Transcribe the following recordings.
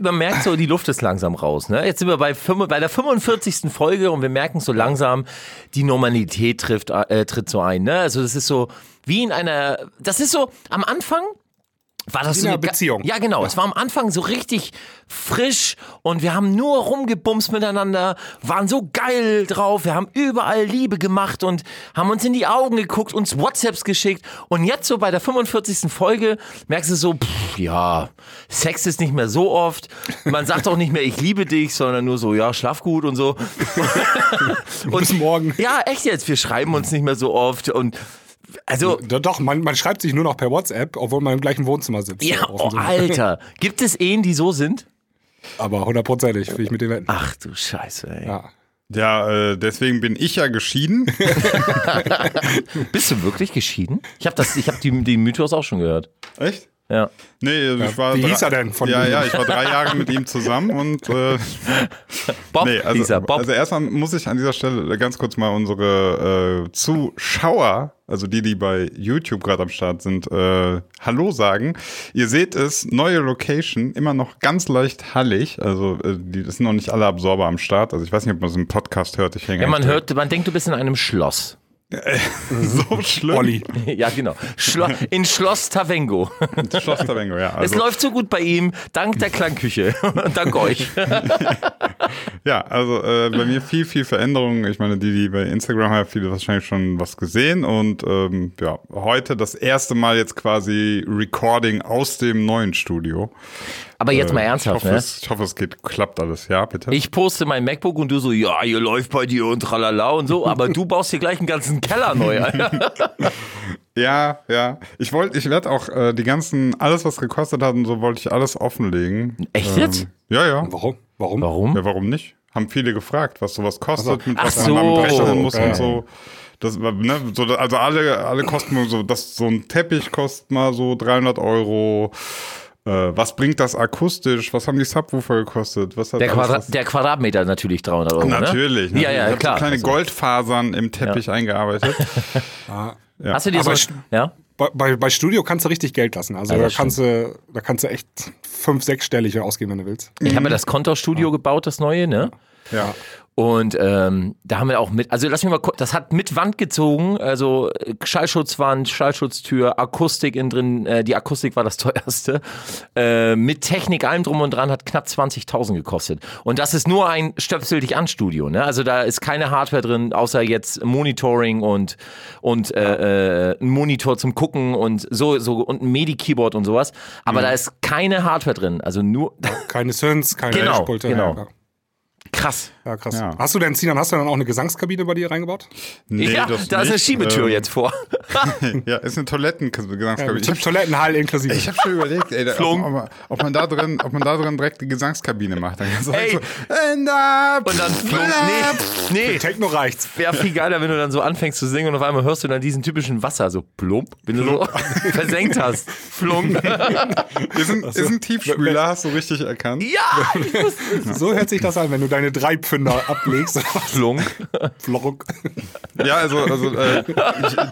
man merkt so, die Luft ist langsam raus. Ne? Jetzt sind wir bei, bei der 45. Folge und wir merken so langsam, die Normalität trifft, äh, tritt so ein. Ne? Also das ist so wie in einer, das ist so am Anfang war das so in eine einer Beziehung. Ja, genau. Es war am Anfang so richtig frisch und wir haben nur rumgebumst miteinander, waren so geil drauf, wir haben überall Liebe gemacht und haben uns in die Augen geguckt, uns WhatsApps geschickt und jetzt so bei der 45. Folge merkst du so, pff, ja, Sex ist nicht mehr so oft, man sagt auch nicht mehr ich liebe dich, sondern nur so, ja, schlaf gut und so. und Bis morgen. Ja, echt jetzt, wir schreiben uns nicht mehr so oft und also Doch, Doch, man, man schreibt sich nur noch per WhatsApp, obwohl man im gleichen Wohnzimmer sitzt. ja, oh. Alter, gibt es Ehen, die so sind? Aber hundertprozentig, will ich mit dir wetten. Ach du Scheiße, ey. Ja. Ja, äh, deswegen bin ich ja geschieden. Bist du wirklich geschieden? Ich habe das, ich habe die, den Mythos auch schon gehört. Echt? Ja. Nee, also ich war wie drei- hieß er denn von ja, ja, ich war drei Jahre mit ihm zusammen und äh, Bob, nee, also, dieser Bob. also erstmal muss ich an dieser Stelle ganz kurz mal unsere äh, Zuschauer, also die, die bei YouTube gerade am Start sind, äh, Hallo sagen. Ihr seht es, neue Location, immer noch ganz leicht hallig. Also äh, die das sind noch nicht alle Absorber am Start. Also ich weiß nicht, ob man so einen Podcast hört. Ich hänge ja, man hört, man denkt, du bist in einem Schloss. so schlimm. Olli. ja, genau. Schlo in Schloss Tavengo. Schloss Tavengo, ja. es Also, läuft so gut bei ihm, dank der Klangküche. dank euch. Ja, also äh, bei mir viel, viel Veränderung. Ich meine, die, die bei Instagram haben, viele wahrscheinlich schon was gesehen. Und ähm, ja, heute das erste Mal jetzt quasi Recording aus dem neuen Studio. Aber jetzt mal Äh, ernsthaft, ich hoffe, ne? es, ich hoffe, es geht, klappt alles. Ja, bitte. Ich poste mein MacBook und du so, ja, hier läuft bei dir und tralala und so, aber du baust dir gleich einen ganzen Keller neu, ja, ja. Ich wollte, ich werde auch äh, die ganzen, alles was gekostet hat und so, wollte ich alles offenlegen. Echt jetzt? Ja, ja. Warum? Warum? Warum? Ja, warum nicht? Haben viele gefragt, was sowas kostet, mit Ach was so. man dann rechnen muss Okay. und so. Das, ne, so, also alle, alle kosten so, das, so ein Teppich kostet mal so 300 Euro. Äh, was bringt das akustisch? Was haben die Subwoofer gekostet? Was hat Der, Quadra was- der Quadratmeter natürlich 300 Euro, Natürlich. ne? Ja, ja, Ich hab klar. So kleine Also, Goldfasern im Teppich eingearbeitet. ja. Hast du dir Aber so, ja? Bei, bei, bei Studio kannst du richtig Geld lassen. Also Ja, da kannst du, da kannst du echt fünf, sechsstellig ausgeben, wenn du willst. Ich habe mir das Kontorstudio gebaut, das neue, ne? Ja. Und ähm, da haben wir auch mit, also lass mich mal kurz, das hat mit Wand gezogen, also äh, Schallschutzwand, Schallschutztür, Akustik innen drin, äh, die Akustik war das teuerste. Äh, mit Technik, allem drum und dran, hat knapp 20.000 gekostet. Und das ist nur ein Stöpsel dich an Studio, ne? Also da ist keine Hardware drin, außer jetzt Monitoring und, und äh, äh, ein Monitor zum Gucken und so, so und ein MIDI-Keyboard und sowas. Aber da ist keine Hardware drin, also nur, Keine Synths, keine Genau, genau. Ja, krass. ja, krass. Ja. Hast du denn, Sinan, hast du dann auch eine Gesangskabine bei dir reingebaut? Nee, ja, das da ist eine nicht. Schiebetür Ähm, jetzt vor. Ja, ist eine Toilettengesangskabine. Mit Toilettenhall inklusive. Ich habe schon überlegt, ey, ob, Flunk. ob, man- ob man da drin, ob man da drin direkt die Gesangskabine macht. Dann kannst du Ey. so, and up, Und dann flog, nee, nee. Techno reicht's. Wäre viel geiler, wenn du dann so anfängst zu singen und auf einmal hörst du dann diesen typischen Wasser, so plump, wenn du so versenkt hast. Flunk. ist ein, ist ein Tiefspüler, hast du richtig erkannt. Ja, ich wusste So hört sich das an, wenn du deine drei Pfünder ablegst. Flunk. Floruk. Ja, also, also äh,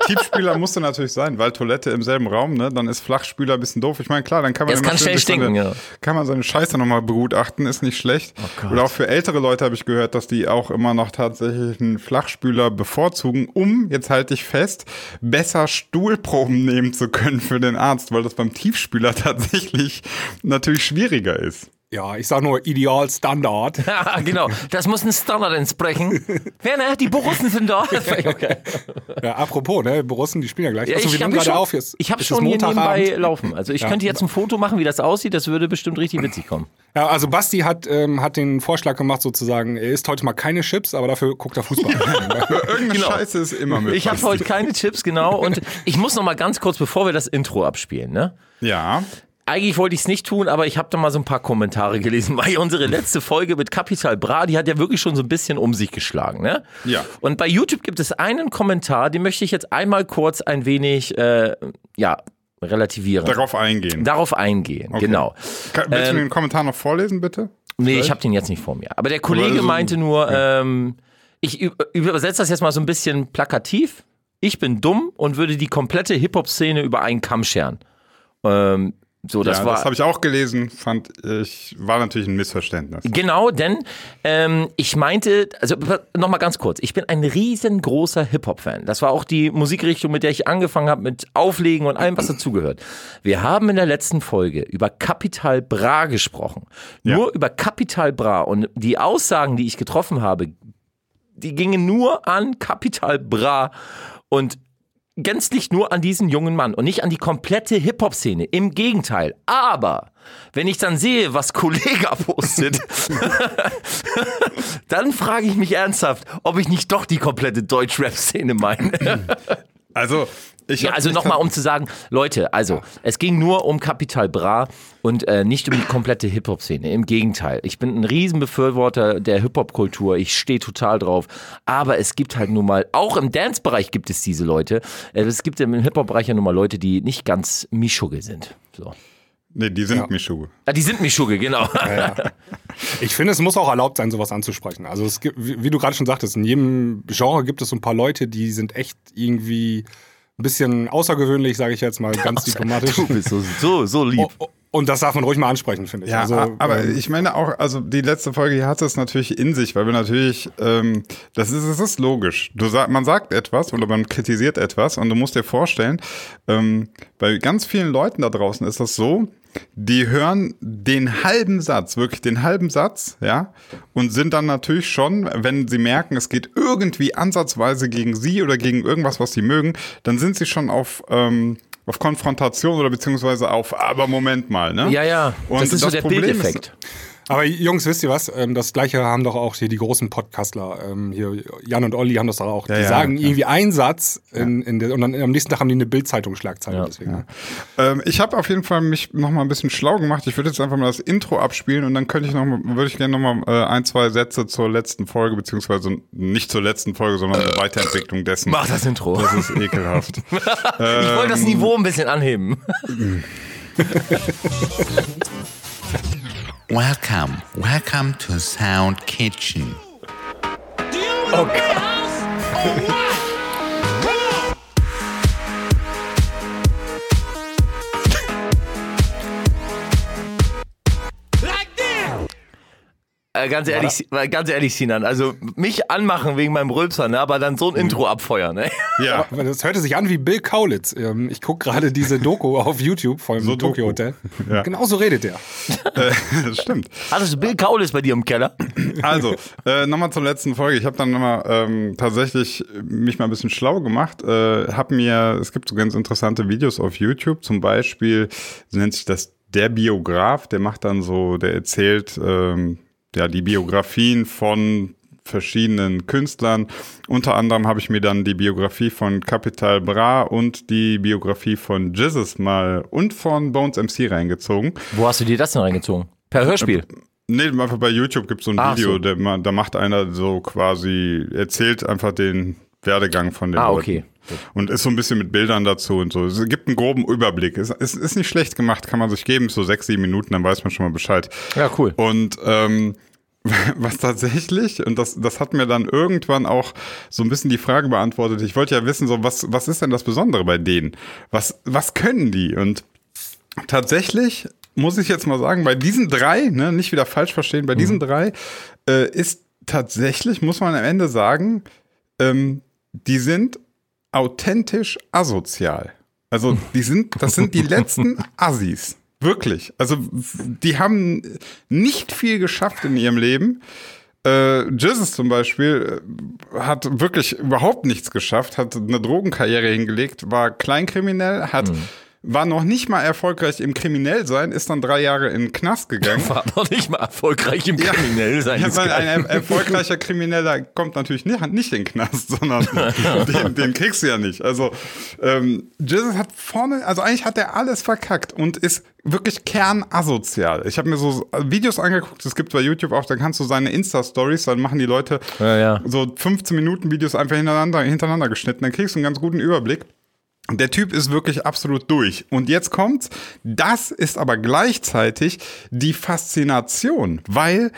Tiefspüler musste natürlich sein, weil Toilette im selben Raum, ne? Dann ist Flachspüler ein bisschen doof. Ich meine, klar, dann kann man Das immer kann schön schnell durch seine, stinken, ja. kann man seine Scheiße nochmal begutachten, ist nicht schlecht. Oder auch für ältere Leute habe ich gehört, dass die auch immer noch tatsächlich einen Flachspüler bevorzugen, um, jetzt halte ich fest, besser Stuhlproben nehmen zu können für den Arzt, weil das beim Tiefspüler tatsächlich natürlich schwieriger ist. Ja, ich sag nur Ideal Standard. Ja, genau. Das muss ein Standard entsprechen. Werner, die Borussen sind da. Okay. Ja, apropos, ne, Borussen, die spielen ja gleich. Ja, wir ich nehmen habe gerade schon, auf jetzt. ich hab schon hier nebenbei laufen. Also ich Ja. könnte jetzt ein Foto machen, wie das aussieht. Das würde bestimmt richtig witzig kommen. Ja, also Basti hat, ähm, hat den Vorschlag gemacht, sozusagen, er isst heute mal keine Chips, aber dafür guckt er Fußball. Irgendeine Genau. Scheiße ist immer mit. Ich habe heute keine Chips, genau. Und ich muss noch mal ganz kurz, bevor wir das Intro abspielen, ne? Ja. Eigentlich wollte ich es nicht tun, aber ich habe da mal so ein paar Kommentare gelesen, weil unsere letzte Folge mit Capital Bra, die hat ja wirklich schon so ein bisschen um sich geschlagen, ne? Ja. Und bei YouTube gibt es einen Kommentar, den möchte ich jetzt einmal kurz ein wenig, äh, ja, relativieren. Darauf eingehen. Darauf eingehen, Okay. genau. Kann, willst Ähm, du den Kommentar noch vorlesen, bitte? Nee, ich habe den jetzt nicht vor mir. Aber der Kollege also- meinte nur, ähm, ich übersetze das jetzt mal so ein bisschen plakativ. Ich bin dumm und würde die komplette Hip-Hop-Szene über einen Kamm scheren. Ähm, So, das ja, war. das habe ich auch gelesen, fand ich, war natürlich ein Missverständnis. Genau, denn ähm, ich meinte, also nochmal ganz kurz, ich bin ein riesengroßer Hip-Hop-Fan. Das war auch die Musikrichtung, mit der ich angefangen habe, mit Auflegen und allem, was dazugehört. Wir haben in der letzten Folge über Capital Bra gesprochen. Ja. Nur über Capital Bra und die Aussagen, die ich getroffen habe, die gingen nur an Capital Bra und gänzlich nur an diesen jungen Mann und nicht an die komplette Hip-Hop-Szene. Im Gegenteil. Aber wenn ich dann sehe, was Kollega postet, dann frage ich mich ernsthaft, ob ich nicht doch die komplette Deutsch-Rap-Szene meine. Also, ich Ja, also nochmal, um zu sagen, Leute, also es ging nur um Capital Bra und äh, nicht um die komplette Hip-Hop-Szene. Im Gegenteil, ich bin ein Riesenbefürworter der Hip-Hop-Kultur, ich stehe total drauf. Aber es gibt halt nun mal, auch im Dance-Bereich gibt es diese Leute. Äh, Es gibt im Hip-Hop-Bereich ja nun mal Leute, die nicht ganz Mischugge sind. So. Nee, die sind Mischugge. Ah, die sind Mischugge, genau. Ich finde, es muss auch erlaubt sein, sowas anzusprechen. Also es gibt, wie, du gerade schon sagtest, in jedem Genre gibt es so ein paar Leute, die sind echt irgendwie ein bisschen außergewöhnlich, sage ich jetzt mal ganz diplomatisch. Du bist so, so, so lieb. Oh, oh, Und das darf man ruhig mal ansprechen, finde ich. Ja, also, aber ähm, ich meine auch, also die letzte Folge hier hat es natürlich in sich, weil wir natürlich, ähm, das ist, es ist logisch. Du sag, man sagt etwas oder man kritisiert etwas und du musst dir vorstellen, ähm, bei ganz vielen Leuten da draußen ist das so, die hören den halben Satz, wirklich den halben Satz, ja, und sind dann natürlich schon, wenn sie merken, es geht irgendwie ansatzweise gegen sie oder gegen irgendwas, was sie mögen, dann sind sie schon auf, ähm, auf Konfrontation oder beziehungsweise auf, aber Moment mal, ne? Ja, ja, Und das ist so das der Problem ist- Bildeffekt. Aber Jungs, wisst ihr was? Ähm, Das gleiche haben doch auch hier die großen Podcastler. ähm, Hier Jan und Olli haben das doch auch. Ja, die ja, sagen ja. irgendwie einen Satz in, in der, und dann am nächsten Tag haben die eine Bildzeitung-Schlagzeile. Ja, deswegen. Ähm, ich habe auf jeden Fall mich noch mal ein bisschen schlau gemacht. Ich würde jetzt einfach mal das Intro abspielen und dann könnte ich noch mal, würde ich gerne noch mal äh, ein, zwei Sätze zur letzten Folge beziehungsweise nicht zur letzten Folge, sondern eine Weiterentwicklung dessen. Mach das Intro. Das ist ekelhaft. ich wollte das Niveau ein bisschen anheben. Welcome, welcome to Sound Kitchen. Oh Gott. Äh, ganz ehrlich, äh, ganz ehrlich, Sinan, also mich anmachen wegen meinem Rülpser, ne, aber dann so ein Intro abfeuern, ne? Ja. Aber Das hörte sich an wie Bill Kaulitz. Ähm, Ich gucke gerade diese Doku auf YouTube vom So Tokyo. Hotel. Ja. Genau so redet er. Äh, das stimmt. Hattest du Bill Kaulitz bei dir im Keller? Also, äh, nochmal zur letzten Folge. Ich habe dann nochmal ähm, tatsächlich mich mal ein bisschen schlau gemacht. Äh, hab mir, es gibt so ganz interessante Videos auf YouTube, zum Beispiel so nennt sich das der Biograf, der macht dann so, der erzählt ähm, ja die Biografien von verschiedenen Künstlern. Unter anderem habe ich mir dann die Biografie von Capital Bra und die Biografie von Jizzes mal und von Bones MC reingezogen. Wo hast du dir das denn reingezogen? Per Hörspiel. Nee, einfach bei YouTube gibt es so ein Ach Video, so. der, da macht einer so quasi, erzählt einfach den Werdegang von den Ah, Leuten. Und ist so ein bisschen mit Bildern dazu und so. Es gibt einen groben Überblick. Es ist, ist nicht schlecht gemacht, kann man sich geben, so sechs, sieben Minuten, dann weiß man schon mal Bescheid. Ja, cool. Und ähm, was tatsächlich, und das, das hat mir dann irgendwann auch so ein bisschen die Frage beantwortet, ich wollte ja wissen, so, was, was ist denn das Besondere bei denen? Was, was können die? Und tatsächlich muss ich jetzt mal sagen, bei diesen drei, ne, nicht wieder falsch verstehen, bei diesen drei äh, ist tatsächlich, muss man am Ende sagen, ähm, die sind authentisch asozial. Also die sind, das sind die letzten Assis. Wirklich. Also die haben nicht viel geschafft in ihrem Leben. Äh, Jesus zum Beispiel äh, hat wirklich überhaupt nichts geschafft, hat eine Drogenkarriere hingelegt, war kleinkriminell, hat war noch nicht mal erfolgreich im Kriminellsein, ist dann drei Jahre in den Knast gegangen. War noch nicht mal erfolgreich im Ja. Kriminell sein. Ja, weil ein er erfolgreicher Krimineller kommt natürlich nicht, nicht in den Knast, sondern den, den kriegst du ja nicht. Also ähm, Jesus hat vorne, also eigentlich hat er alles verkackt und ist wirklich kernasozial. Ich habe mir so Videos angeguckt, es gibt bei YouTube auch, da kannst du seine Insta-Stories, dann machen die Leute Ja, ja. so 15 Minuten Videos einfach hintereinander, hintereinander geschnitten, dann kriegst du einen ganz guten Überblick. Der Typ ist wirklich absolut durch. Und jetzt kommt's. Das ist aber gleichzeitig die Faszination, weil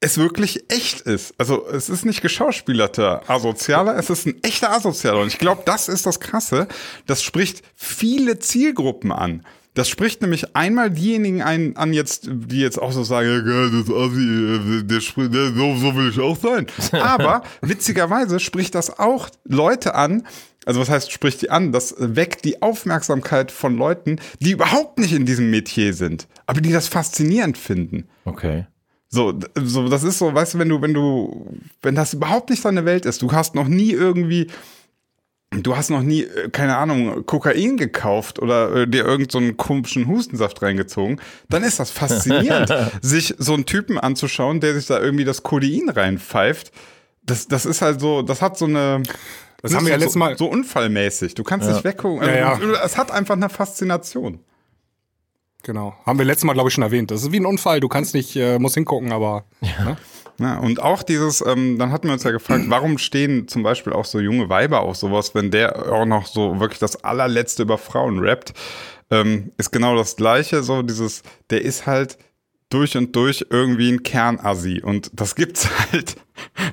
es wirklich echt ist. Also es ist nicht geschauspielerter Asozialer, es ist ein echter Asozialer. Und ich glaube, das ist das Krasse. Das spricht viele Zielgruppen an. Das spricht nämlich einmal diejenigen ein, an jetzt, die jetzt auch so sagen, das Assi, der spricht, so, so will ich auch sein. Aber witzigerweise spricht das auch Leute an, also was heißt, spricht die an? Das weckt die Aufmerksamkeit von Leuten, die überhaupt nicht in diesem Metier sind, aber die das faszinierend finden. Okay. So, so, das ist so, weißt du, wenn du, wenn du, wenn das überhaupt nicht deine Welt ist, du hast noch nie irgendwie, du hast noch nie, äh, keine Ahnung, Kokain gekauft oder äh, dir irgendeinen so einen komischen Hustensaft reingezogen, dann ist das faszinierend, sich so einen Typen anzuschauen, der sich da irgendwie das Codein reinpfeift. Das, das ist halt so, das hat so eine, Das haben wir ja so, letztes Mal. so unfallmäßig. Du kannst nicht weggucken. Also, Ja, du- Es hat einfach eine Faszination. Genau. Haben wir letztes Mal, glaube ich, schon erwähnt. Das ist wie ein Unfall. Du kannst nicht, äh, musst hingucken, aber. Ne? Ja, und auch dieses, ähm, dann hatten wir uns ja gefragt, warum stehen zum Beispiel auch so junge Weiber auf sowas, wenn der auch noch so wirklich das allerletzte über Frauen rappt, ähm, ist genau das Gleiche, so dieses, der ist halt durch und durch irgendwie ein Kernassi und das gibt's halt,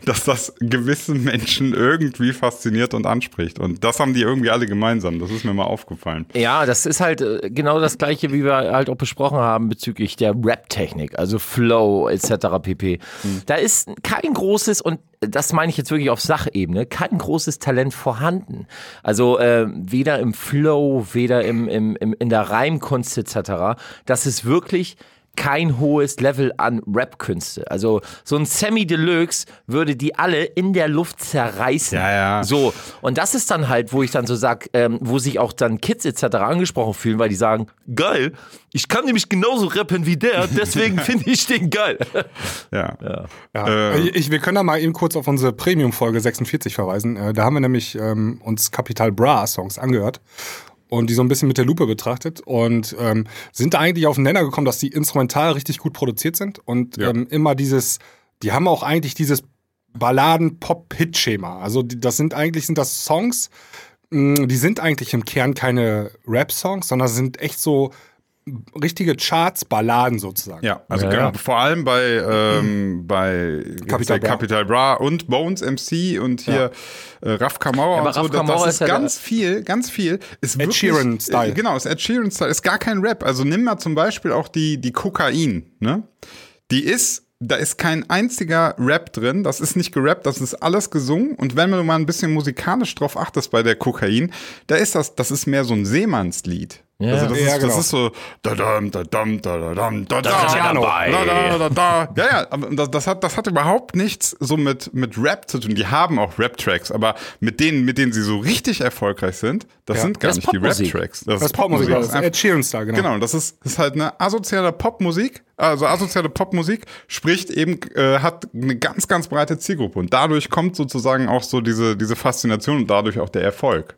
dass das gewissen Menschen irgendwie fasziniert und anspricht und das haben die irgendwie alle gemeinsam, das ist mir mal aufgefallen. Ja, das ist halt äh, genau das gleiche, wie wir halt auch besprochen haben bezüglich der Rap-Technik, also Flow etc. pp. Da ist kein großes und das meine ich jetzt wirklich auf Sachebene, kein großes Talent vorhanden. Also äh, weder im Flow, weder im, im, im, in der Reimkunst etc. Das ist wirklich kein hohes Level an Rap-Künste. Also so ein Sammy Deluxe würde die alle in der Luft zerreißen. Ja, ja. So, und das ist dann halt, wo ich dann so sag, ähm, wo sich auch dann Kids etc. angesprochen fühlen, weil die sagen, geil, ich kann nämlich genauso rappen wie der, deswegen finde ich den geil. Ja. Ja. Äh. ich, ich, wir können da mal eben kurz auf unsere Premium-Folge 46 verweisen. Äh, da haben wir nämlich ähm, uns Capital Bra Songs angehört und die so ein bisschen mit der Lupe betrachtet und ähm, sind da eigentlich auf den Nenner gekommen, dass die instrumental richtig gut produziert sind und Ja. ähm, immer dieses, die haben auch eigentlich dieses Balladen-Pop-Hit-Schema. Also die, das sind eigentlich sind das Songs, mh, die sind eigentlich im Kern keine Rap-Songs, sondern sind echt so richtige Charts-Balladen sozusagen. Ja, also Ja, ge- ja. vor allem bei, ähm, bei Capital Bra. Capital Bra und Bones MC und hier äh, Raf Kamauer aber und so. Raf das- Kamauer das ist ist ja ganz viel, ganz viel. Ist Ed wirklich, Sheeran-Style. Äh, genau, ist Ed Sheeran-Style. Ist gar kein Rap. Also nimm mal zum Beispiel auch die, die Kokain, ne? Die ist da ist kein einziger Rap drin, das ist nicht gerappt, das ist alles gesungen. Und wenn du mal ein bisschen musikalisch drauf achtest bei der Kokain, da ist das, das ist mehr so ein Seemannslied. Ja. Also das, Ja, ist, genau. das ist so da dam da dam da da dam da Da er da dabei. da da da da. Ja, ja, das, das hat das hat überhaupt nichts so mit mit Rap zu tun. Die haben auch Rap-Tracks, aber mit denen mit denen sie so richtig erfolgreich sind, das Ja. sind gar Das nicht die Popmusik. Rap-Tracks. Das ist Popmusik, das ist einfach- Ed Sheeran-Style, genau. Genau, das ist, das ist halt eine asoziale Popmusik. Also asoziale Popmusik spricht eben, äh, hat eine ganz, ganz breite Zielgruppe. Und dadurch kommt sozusagen auch so diese, diese Faszination und dadurch auch der Erfolg.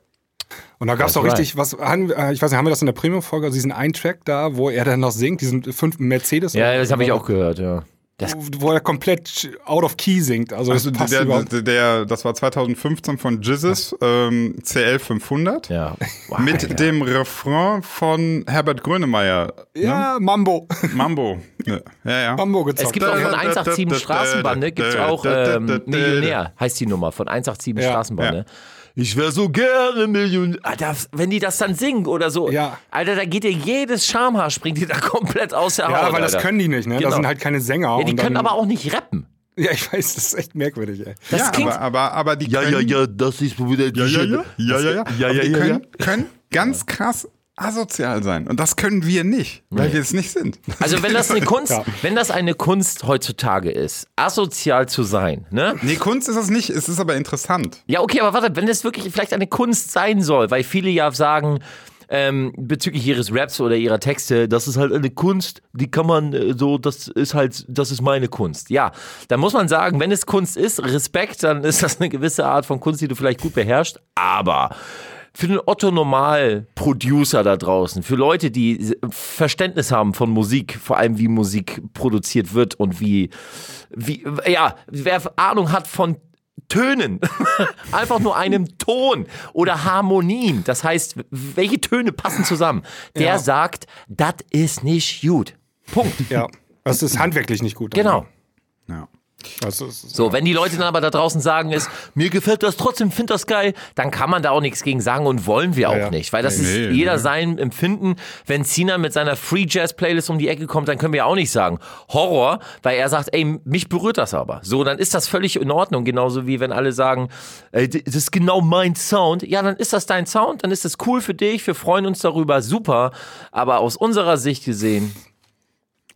Und da gab es auch richtig, was, haben, äh, ich weiß nicht, haben wir das in der Premium-Folge, also diesen einen Track da, wo er dann noch singt, diesen fünf Mercedes. Ja, das habe ich auch gehört, ja. Das, Wo, er komplett out of key singt. Also, Also das der, der, der, das war 2015 von Jizzes, ähm, CL 500. ja. Wow, Mit Alter. dem Refrain von Herbert Grönemeyer. ja, Mambo. Mambo. Ja, ja. ja. Mambo gezockt. Es gibt auch von 187 Straßenbande, gibt es auch ähm, Millionär, heißt die Nummer, von 187 Ja, Straßenbande. Ich wäre so gerne Millionär. Alter, wenn die das dann singen oder so, Ja. Alter, da geht dir jedes Schamhaar, springt dir da komplett aus der Haut. ja, weil das Alter. können die nicht, ne? Genau. Das sind halt keine Sänger. Ja, die und können dann, aber auch nicht rappen. Ja, ich weiß, das ist echt merkwürdig, ey. Das ja, klingt, aber, aber, aber die können, das ist wieder Ja, ja, ja. Ja, ja, ja. Ja, Aber ja, die ja, können, können ganz krass asozial sein. Und das können wir nicht, weil wir es nicht sind. Also wenn das eine Kunst, Ja. wenn das eine Kunst heutzutage ist, asozial zu sein, ne? Nee, Kunst ist es nicht, es ist aber interessant. Ja, okay, aber warte, wenn das wirklich vielleicht eine Kunst sein soll, weil viele ja sagen, ähm, bezüglich ihres Raps oder ihrer Texte, das ist halt eine Kunst, die kann man äh, so, das ist halt, das ist meine Kunst. Ja, dann muss man sagen, wenn es Kunst ist, Respekt, dann ist das eine gewisse Art von Kunst, die du vielleicht gut beherrschst, aber für den Otto-Normal-Producer da draußen, für Leute, die Verständnis haben von Musik, vor allem wie Musik produziert wird und wie, wie, ja, wer Ahnung hat von Tönen, einfach nur einem Ton oder Harmonien. Das heißt, welche Töne passen zusammen? Der Ja. sagt, das ist nicht gut. Punkt. Ja. Das ist handwerklich nicht gut. Genau. Ja. Ist, So, wenn die Leute dann aber da draußen sagen, ist, mir gefällt das trotzdem, find das geil, dann kann man da auch nichts gegen sagen und wollen wir auch ja. nicht, weil das Nee, ist nee, jeder nee. sein Empfinden. Wenn Cena mit seiner Free Jazz Playlist um die Ecke kommt, dann können wir auch nicht sagen Horror, weil er sagt, ey, mich berührt das aber. So, dann ist das völlig in Ordnung, genauso wie wenn alle sagen, ey, das ist genau mein Sound. Ja, dann ist das dein Sound, dann ist das cool für dich, wir freuen uns darüber, super. Aber aus unserer Sicht gesehen,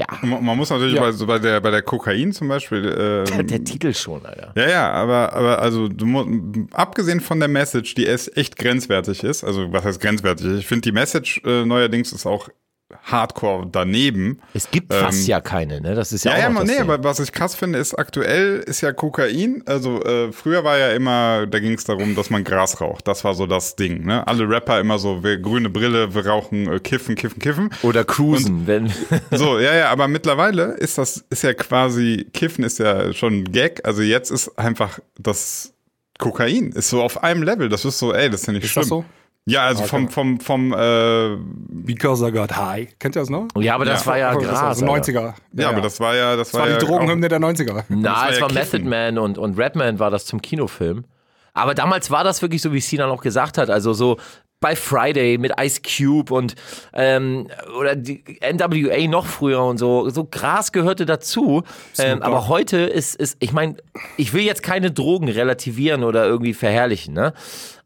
ja, Man muss natürlich Ja. bei, so bei, der, bei der Kokain zum Beispiel. Ähm, der Titel schon, Alter. ja, ja, aber, aber also du abgesehen von der Message, die es echt grenzwertig ist, also was heißt grenzwertig? Ich finde die Message äh, neuerdings ist auch hardcore daneben. Es gibt fast ja keine, ne? Das ist ja, Ähm, Ja, auch ja, man, das nee, Ding. aber was ich krass finde, ist aktuell ist ja Kokain. Also äh, früher war ja immer, da ging es darum, dass man Gras raucht. Das war so das Ding. Ne? Alle Rapper immer so, wir, grüne Brille, wir rauchen, äh, kiffen, kiffen, kiffen. Oder cruisen, wenn. So, ja, ja, aber mittlerweile ist das, ist ja quasi, Kiffen ist ja schon ein Gag. Also jetzt ist einfach das Kokain, ist so auf einem Level. Das ist so, ey, das ist ja nicht ist schlimm. das so? Ja, also vom, vom, vom, äh, Because I got high. Kennt ihr das noch? Ja, aber das Ja. war ja Gras. also Alter. 90er. ja, aber das war ja, das, Das war ja die Drogenhymne der 90er. Na, war es ja war Kiffen. Method Man und, und Redman war das zum Kinofilm. Aber damals war das wirklich so, wie Sinan auch gesagt hat. Also so bei Friday mit Ice Cube und ähm, oder die NWA noch früher und so. So Gras gehörte dazu. Ähm, aber heute ist, ist ich meine, ich will jetzt keine Drogen relativieren oder irgendwie verherrlichen, ne?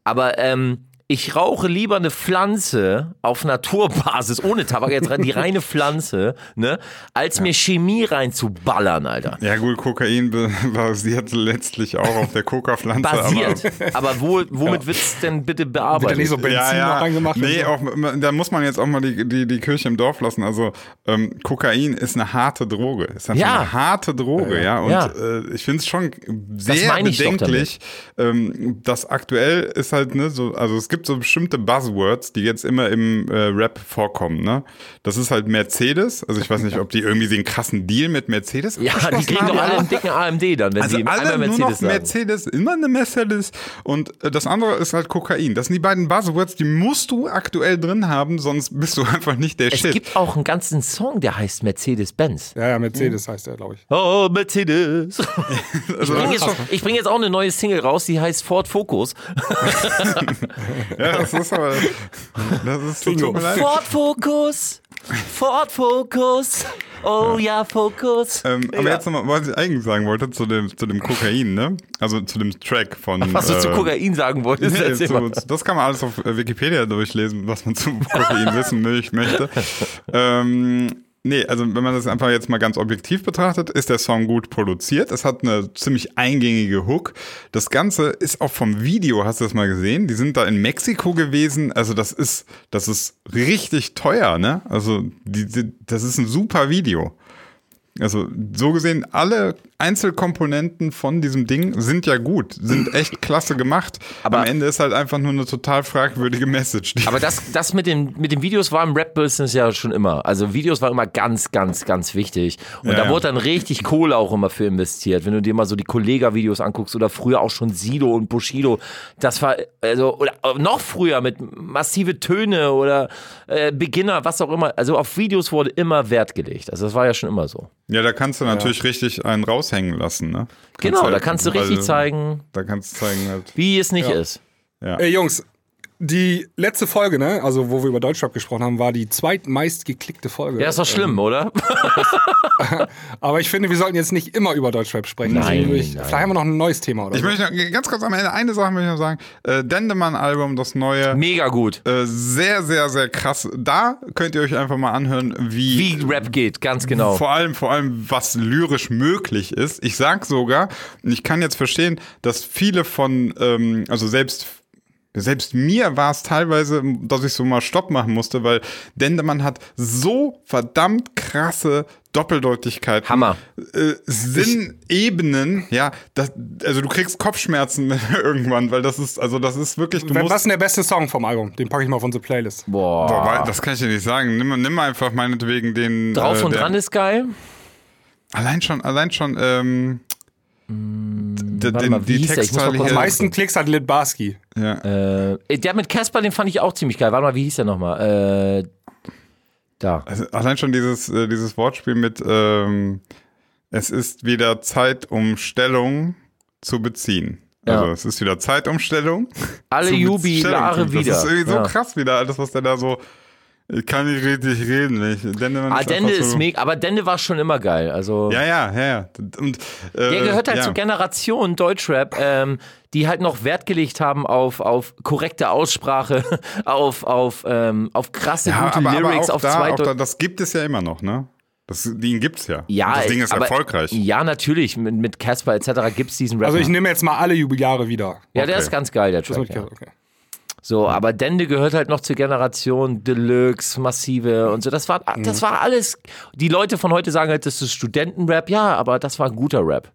Aber ähm, ich rauche lieber eine Pflanze auf Naturbasis, ohne Tabak, jetzt die reine Pflanze, ne, als mir Chemie reinzuballern, Alter. Ja gut, Kokain basiert letztlich auch auf der Coca-Pflanze. Basiert. Aber, Aber wo, womit wird's denn bitte Wird bearbeitet? ja nicht so Benzin ja, ja. noch reingemacht. Nee, auch, da muss man jetzt auch mal die, die, die Kirche im Dorf lassen. Also ähm, Kokain ist eine harte Droge. Ist einfach Ja. eine harte Droge, ja. Und Ja. Äh, ich finde es schon sehr bedenklich, ähm, dass aktuell ist halt, ne, so, also es gibt so bestimmte Buzzwords, die jetzt immer im äh, Rap vorkommen, ne? Das ist halt Mercedes. Also ich weiß nicht, ob die irgendwie den krassen Deal mit Mercedes ja, die kriegen haben. doch alle einen dicken AMD dann, wenn Also sie alle einmal nur Mercedes noch sagen. Mercedes, immer eine Mercedes. Und äh, das andere ist halt Kokain. Das sind die beiden Buzzwords, die musst du aktuell drin haben, sonst bist du einfach nicht der Es Shit. gibt auch einen ganzen Song, der heißt Mercedes-Benz. Ja, ja, Mercedes heißt der, glaube ich. Oh, Mercedes. Ich bringe jetzt, ich bring jetzt auch eine neue Single raus, die heißt Ford Focus. ja, das ist aber, das ist, leid. Ford Focus, Ford Focus, oh ja, Focus. Ähm, aber ja. jetzt nochmal, was ich eigentlich sagen wollte, zu dem, zu dem Kokain, ne? Also zu dem Track von. Was du zu äh, Kokain sagen wolltest, Nee, zu, das kann man alles auf äh, Wikipedia durchlesen, was man zu Kokain wissen mö- möchte. Ähm, nee, also wenn man das einfach jetzt mal ganz objektiv betrachtet, ist der Song gut produziert. Es hat eine ziemlich eingängige Hook. Das Ganze ist auch vom Video, hast du das mal gesehen? Die sind da in Mexiko gewesen. Also das ist, das ist richtig teuer, ne? Also die, die, das ist ein super Video. Also so gesehen, alle Einzelkomponenten von diesem Ding sind ja gut, sind echt klasse gemacht. Aber- Am Ende ist halt einfach nur eine total fragwürdige Message. Aber das, das mit, den, mit den Videos war im Rap-Business ja schon immer. Also Videos war immer ganz, ganz, ganz wichtig. Und Ja, da ja. wurde dann richtig Kohle auch immer für investiert. Wenn du dir mal so die Kollega-Videos anguckst oder früher auch schon Sido und Bushido, das war, also, oder noch früher mit massive Töne oder äh, Beginner, was auch immer. Also auf Videos wurde immer Wert gelegt. Also das war ja schon immer so. ja, da kannst du natürlich richtig einen raushängen lassen, ne? Genau, halt- da kannst du richtig zeigen, Da kannst du zeigen halt. wie es nicht Ja. ist. Ey, Jungs, die letzte Folge, ne, also wo wir über Deutschrap gesprochen haben, war die zweitmeist geklickte Folge. Ja, ist doch schlimm, oder? Aber ich finde, wir sollten jetzt nicht immer über Deutschrap sprechen. Nein, würde ich- nein. Vielleicht haben wir noch ein neues Thema oder Ich so. möchte noch, ganz kurz am Ende eine Sache möchte ich noch sagen. Äh, Dendemann-Album, das neue. Mega gut. Äh, sehr, sehr, sehr krass. Da könnt ihr euch einfach mal anhören, wie, Wie Rap geht, ganz genau. Vor allem, vor allem, was lyrisch möglich ist. Ich sag sogar, und ich kann jetzt verstehen, dass viele von, ähm, also selbst selbst mir war es teilweise, dass ich so mal Stopp machen musste, weil Dendemann hat so verdammt krasse Doppeldeutigkeiten. Hammer. Äh, Sinnebenen, ja, das, also du kriegst Kopfschmerzen irgendwann, weil das ist, also das ist wirklich, du musst. Was ist denn der beste Song vom Album? Den packe ich mal auf unsere Playlist. Boah. Boah, das kann ich dir nicht sagen. Nimm, nimm einfach meinetwegen den. Drauf äh, und der- dran ist geil. Allein schon, allein schon, ähm, d- warte den- mal, wie die Am hier. meisten Klicks hat Lit Barski. Ja. Äh, der mit Casper, den fand ich auch ziemlich geil. Warte mal, wie hieß der nochmal? Äh, da. Also allein schon dieses, äh, dieses Wortspiel mit, ähm, Es ist wieder Zeit, um Stellung zu beziehen. Ja. Also es ist wieder Zeitumstellung. Alle Jubilare wieder. Das ist irgendwie so Ja. krass wieder, alles, was der da so. Ich kann nicht richtig reden. Ich, Dende, man Ah, Dende ist so, mega, aber Dende war schon immer geil. Also Ja, ja, ja, ja. Und, äh, der gehört halt ja. zur Generation Deutschrap, ähm, die halt noch Wert gelegt haben auf, auf korrekte Aussprache, auf, auf, ähm, auf krasse, Ja, gute aber, aber Lyrics, auch auf da, zwei auch da, das gibt es ja immer noch, ne? Das, den gibt's ja. Ja, Und das Ding ist aber- erfolgreich. Ja, natürlich. Mit mit Casper etc. gibt es diesen Rapper. Also ich nehme jetzt mal alle Jubeljahre wieder. ja, der okay. ist ganz geil, der Track. Ja. okay. So, aber Dende gehört halt noch zur Generation Deluxe, Massive und so. Das war, Mhm. das war alles. Die Leute von heute sagen halt, das ist Studentenrap. Ja, aber das war ein guter Rap.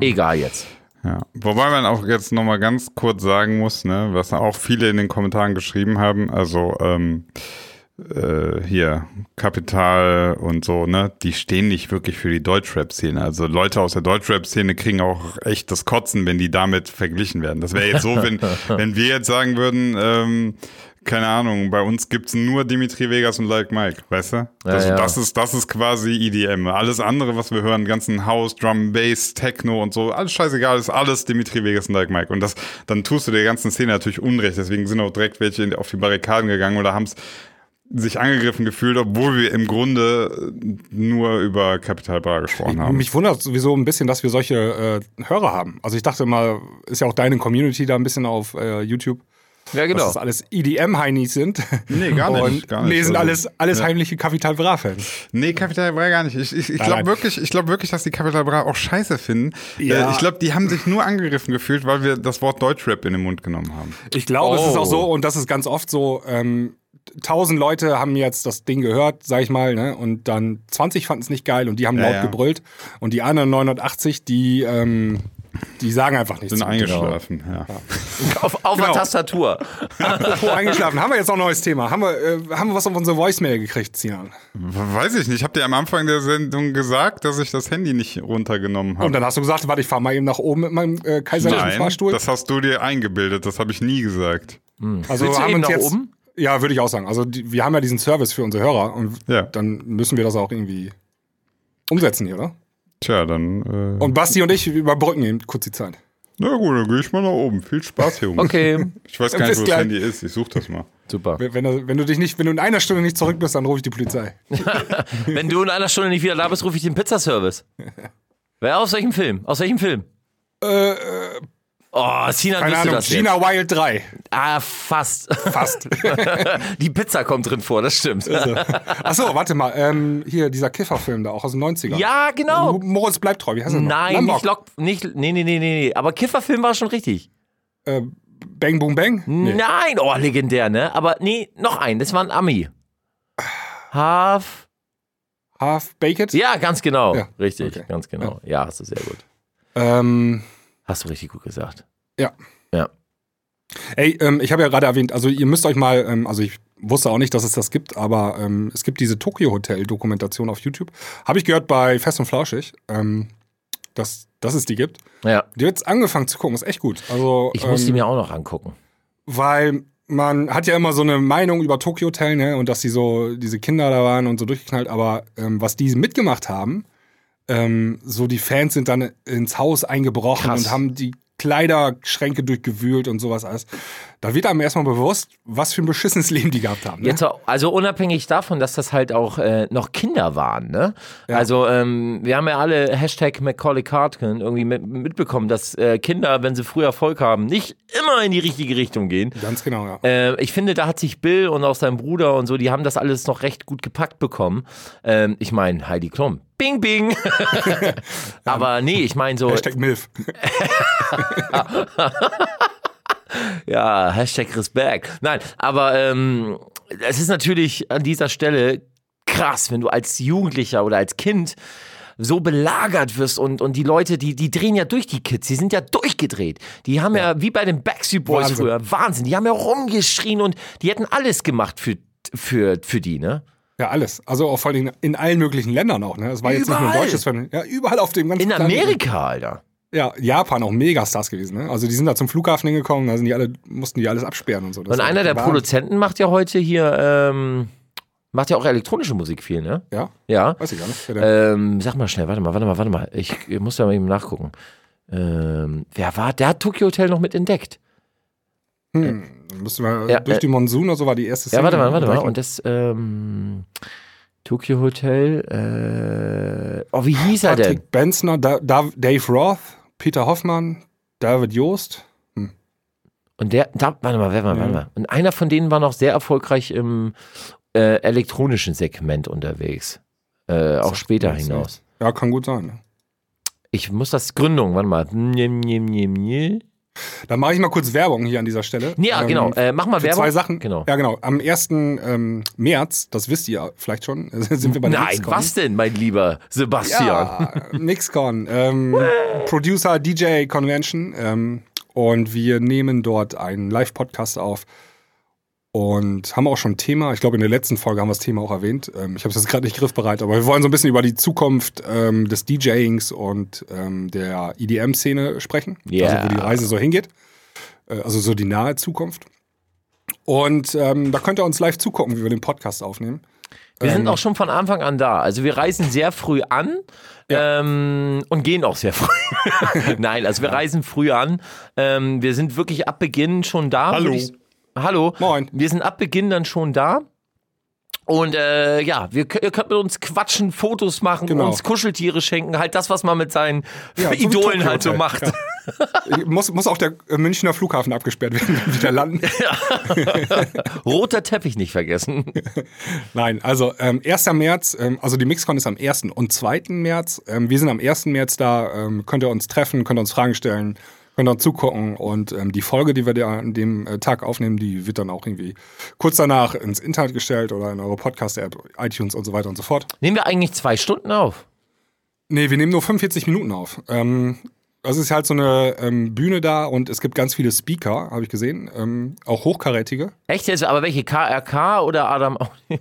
Egal jetzt. Ja. Wobei man auch jetzt nochmal ganz kurz sagen muss, ne, was auch viele in den Kommentaren geschrieben haben, also ähm, äh, hier, Kapital und so, ne, die stehen nicht wirklich für die Deutschrap-Szene. Also Leute aus der Deutschrap-Szene kriegen auch echt das Kotzen, wenn die damit verglichen werden. Das wäre jetzt so, wenn, wenn wir jetzt sagen würden, ähm, keine Ahnung, bei uns gibt's nur Dimitri Vegas und Like Mike, weißt du? Das, Ja, ja. das ist, das ist quasi EDM. Alles andere, was wir hören, ganzen House, Drum, Bass, Techno und so, alles scheißegal, ist alles Dimitri Vegas und Like Mike. Und das, dann tust du der ganzen Szene natürlich Unrecht. Deswegen sind auch direkt welche auf die Barrikaden gegangen oder haben's sich angegriffen gefühlt, obwohl wir im Grunde äh, nur über Capital Bra gesprochen haben. Mich wundert sowieso ein bisschen, dass wir solche äh, Hörer haben. Also ich dachte mal, ist ja auch deine Community da ein bisschen auf äh, YouTube, Ja, dass genau. das alles EDM-Heinis sind. Nee, gar nicht, Und gar nicht. lesen Also, alles, alles ja. heimliche Capital Bra-Fans. Nee, Capital Bra gar nicht. Ich, ich, ich glaube wirklich, ich glaube wirklich, dass die Capital Bra auch scheiße finden. Ja. Äh, ich glaube, die haben sich nur angegriffen gefühlt, weil wir das Wort Deutschrap in den Mund genommen haben. Ich glaube, es ist Oh. auch so, und das ist ganz oft so, ähm, tausend Leute haben jetzt das Ding gehört, sag ich mal, ne? und dann 20 fanden es nicht geil und die haben Ja, laut ja. gebrüllt. Und die anderen 980, die, ähm, die sagen einfach nichts. Sind eingeschlafen, ja. Auf, auf Genau. der Tastatur. Apropos eingeschlafen. Haben wir jetzt noch ein neues Thema? Haben wir, äh, haben wir was auf unsere Voicemail gekriegt, Sinan? Weiß ich nicht. Ich habe dir am Anfang der Sendung gesagt, dass ich das Handy nicht runtergenommen habe. Und dann hast du gesagt, warte, ich fahr mal eben nach oben mit meinem äh, kaiserlichen Nein, Fahrstuhl. das hast du dir eingebildet. Das habe ich nie gesagt. also Willst du eben nach jetzt, oben? Ja, würde ich auch sagen. Also die, wir haben ja diesen Service für unsere Hörer und Ja. dann müssen wir das auch irgendwie umsetzen hier, oder? Tja, dann. Äh, Und Basti und ich überbrücken eben kurz die Zeit. na gut, dann gehe ich mal nach oben. Viel Spaß, Jungs. Okay, Ich weiß gar nicht, wo das. Handy ist. Ich suche das mal. super. Wenn, wenn, du- wenn du dich nicht, wenn du in einer Stunde nicht zurück bist, dann rufe ich die Polizei. Wenn du in einer Stunde nicht wieder da bist, rufe ich den Pizzaservice. Wer aus welchem Film? Aus welchem Film? Äh, äh, Oh, Sinan keine Ahnung, das Gina Wild 3. jetzt. Ah, fast. Fast. Die Pizza kommt drin vor, das stimmt. Achso, warte mal. Ähm, hier, dieser Kifferfilm da, auch aus den 90ern. Ja, genau. Moritz bleibt treu, wie heißt er? Nein, Lambock. nicht Lock, nicht, nee, nee, nee, nee. Aber Kifferfilm war schon richtig. Äh, Bang Boom Bang? Nee. Nein, oh, legendär, ne? Aber nee, noch ein, das war ein Ami. Half. Half Baked? Ja, ganz genau. Ja, Richtig, okay. ganz genau. Ja, hast du sehr gut. Ähm, Hast du richtig gut gesagt. ja. Ja. Ey, ähm, ich habe ja gerade erwähnt, also ihr müsst euch mal, ähm, also ich wusste auch nicht, dass es das gibt, aber ähm, es gibt diese Tokyo Hotel Dokumentation auf YouTube. Habe ich gehört bei Fest und Flauschig, ähm, dass, dass es die gibt. Ja. Die hat jetzt angefangen zu gucken, ist echt gut. Also, Ich muss ähm, die mir auch noch angucken. weil man hat ja immer so eine Meinung über Tokyo Hotel, ne, und dass die so, diese Kinder da waren und so durchgeknallt, aber ähm, was die mitgemacht haben, ähm, so die Fans sind dann ins Haus eingebrochen Krass. und haben die Kleiderschränke durchgewühlt und sowas alles. Da wird einem erstmal bewusst, was für ein beschissenes Leben die gehabt haben. Ne? Jetzt, also unabhängig davon, dass das halt auch äh, noch Kinder waren, ne? Also ähm, wir haben ja alle Hashtag Macaulay Culkin irgendwie mit, mitbekommen, dass äh, Kinder, wenn sie früh Erfolg haben, nicht immer in die richtige Richtung gehen. Ganz genau, ja. Äh, ich finde, da hat sich Bill und auch sein Bruder und so, die haben das alles noch recht gut gepackt bekommen. Ähm, ich meine, Heidi Klum. Bing, bing. Aber nee, ich meine so, Hashtag MILF. ja, Hashtag Respekt. Nein, aber ähm, es ist natürlich an dieser Stelle krass, wenn du als Jugendlicher oder als Kind so belagert wirst und, und die Leute, die, die drehen ja durch, die Kids, die sind ja durchgedreht. Die haben ja, wie bei den Backstreet Boys Wahnsinn. früher, Wahnsinn, die haben ja rumgeschrien und die hätten alles gemacht für, für, für die, ne? Ja, alles. Also auch vor allem in allen möglichen Ländern auch. Ne? Es war jetzt nicht nur ein Überall. deutsches Phänomen. Ja, überall auf dem ganzen In Planeten. Amerika, Alter. Ja, Japan auch Megastars gewesen. Ne? Also die sind da zum Flughafen hingekommen, da sind die alle, mussten die alles absperren und so. Das Und einer der. Produzenten macht ja heute hier ähm, Macht ja auch elektronische Musik viel, ne? Ja? Ja. Weiß ich gar nicht. Ähm, sag mal schnell, warte mal, warte mal, warte mal. Ich, ich muss da mal eben nachgucken. Ähm, wer war, der hat Tokyo Hotel noch mit entdeckt. Hm, müssen wir, ja, durch äh, die Monsun oder so war die erste Ja, warte mal, Single. warte mal. Und das, ähm, Tokyo Hotel, äh, oh, wie hieß er denn? Patrick Benzner, da, da, Dave Roth, Peter Hoffmann, David Joost. Und der, da, warte mal, warte mal, warte mal. Und einer von denen war noch sehr erfolgreich im äh, elektronischen Segment unterwegs. Äh, auch später hinaus. Ja, kann gut sein. ne? Ich muss das Gründung, warte mal. Njem, njem, njem, njem. Dann mache ich mal kurz Werbung hier an dieser Stelle. Ja, Ähm, genau. Äh, mach mal für Werbung. zwei Sachen. Genau. Ja, genau. Am 1. Ähm, März, das wisst ihr vielleicht schon, sind wir bei der Nein, Mixcon. was denn, mein lieber Sebastian? Ja, Mixcon, ähm, Producer DJ Convention ähm, und wir nehmen dort einen Live-Podcast auf und haben auch schon ein Thema. Ich glaube, in der letzten Folge haben wir das Thema auch erwähnt. Ähm, ich habe es jetzt gerade nicht griffbereit, aber wir wollen so ein bisschen über die Zukunft ähm, des DJings und ähm, der EDM-Szene sprechen. Ja. Also wo die Reise so hingeht. Äh, also so die nahe Zukunft. Und ähm, da könnt ihr uns live zugucken, wie wir den Podcast aufnehmen. Wir sind Ähm, auch schon von Anfang an da. Also wir reisen sehr früh an ähm, und gehen auch sehr früh. Nein, also wir reisen früh an. Ähm, wir sind wirklich ab Beginn schon da. Hallo. Ich, hallo. Moin. Wir sind ab Beginn dann schon da. Und äh, ja, wir, ihr könnt mit uns quatschen, Fotos machen, Genau. uns Kuscheltiere schenken, halt das, was man mit seinen Ja, Idolen halt so Hotel. macht. Ja. muss, muss auch der äh, Münchner Flughafen abgesperrt werden, wenn wir wieder landen. Roter Teppich nicht vergessen. Nein, also ähm, 1. März, ähm, also die Mixcon ist am 1. und 2. März. Ähm, wir sind am 1. März da, ähm, könnt ihr uns treffen, könnt ihr uns Fragen stellen, könnt ihr uns zugucken und ähm, die Folge, die wir da an dem äh, Tag aufnehmen, die wird dann auch irgendwie kurz danach ins Internet gestellt oder in eure Podcast-App, iTunes und so weiter und so fort. Nehmen wir eigentlich zwei Stunden auf? Nee, wir nehmen nur 45 Minuten auf. Ähm, also es ist halt so eine ähm, Bühne da und es gibt ganz viele Speaker, habe ich gesehen, ähm, auch hochkarätige. Echt jetzt? Aber welche? KRK oder Adam?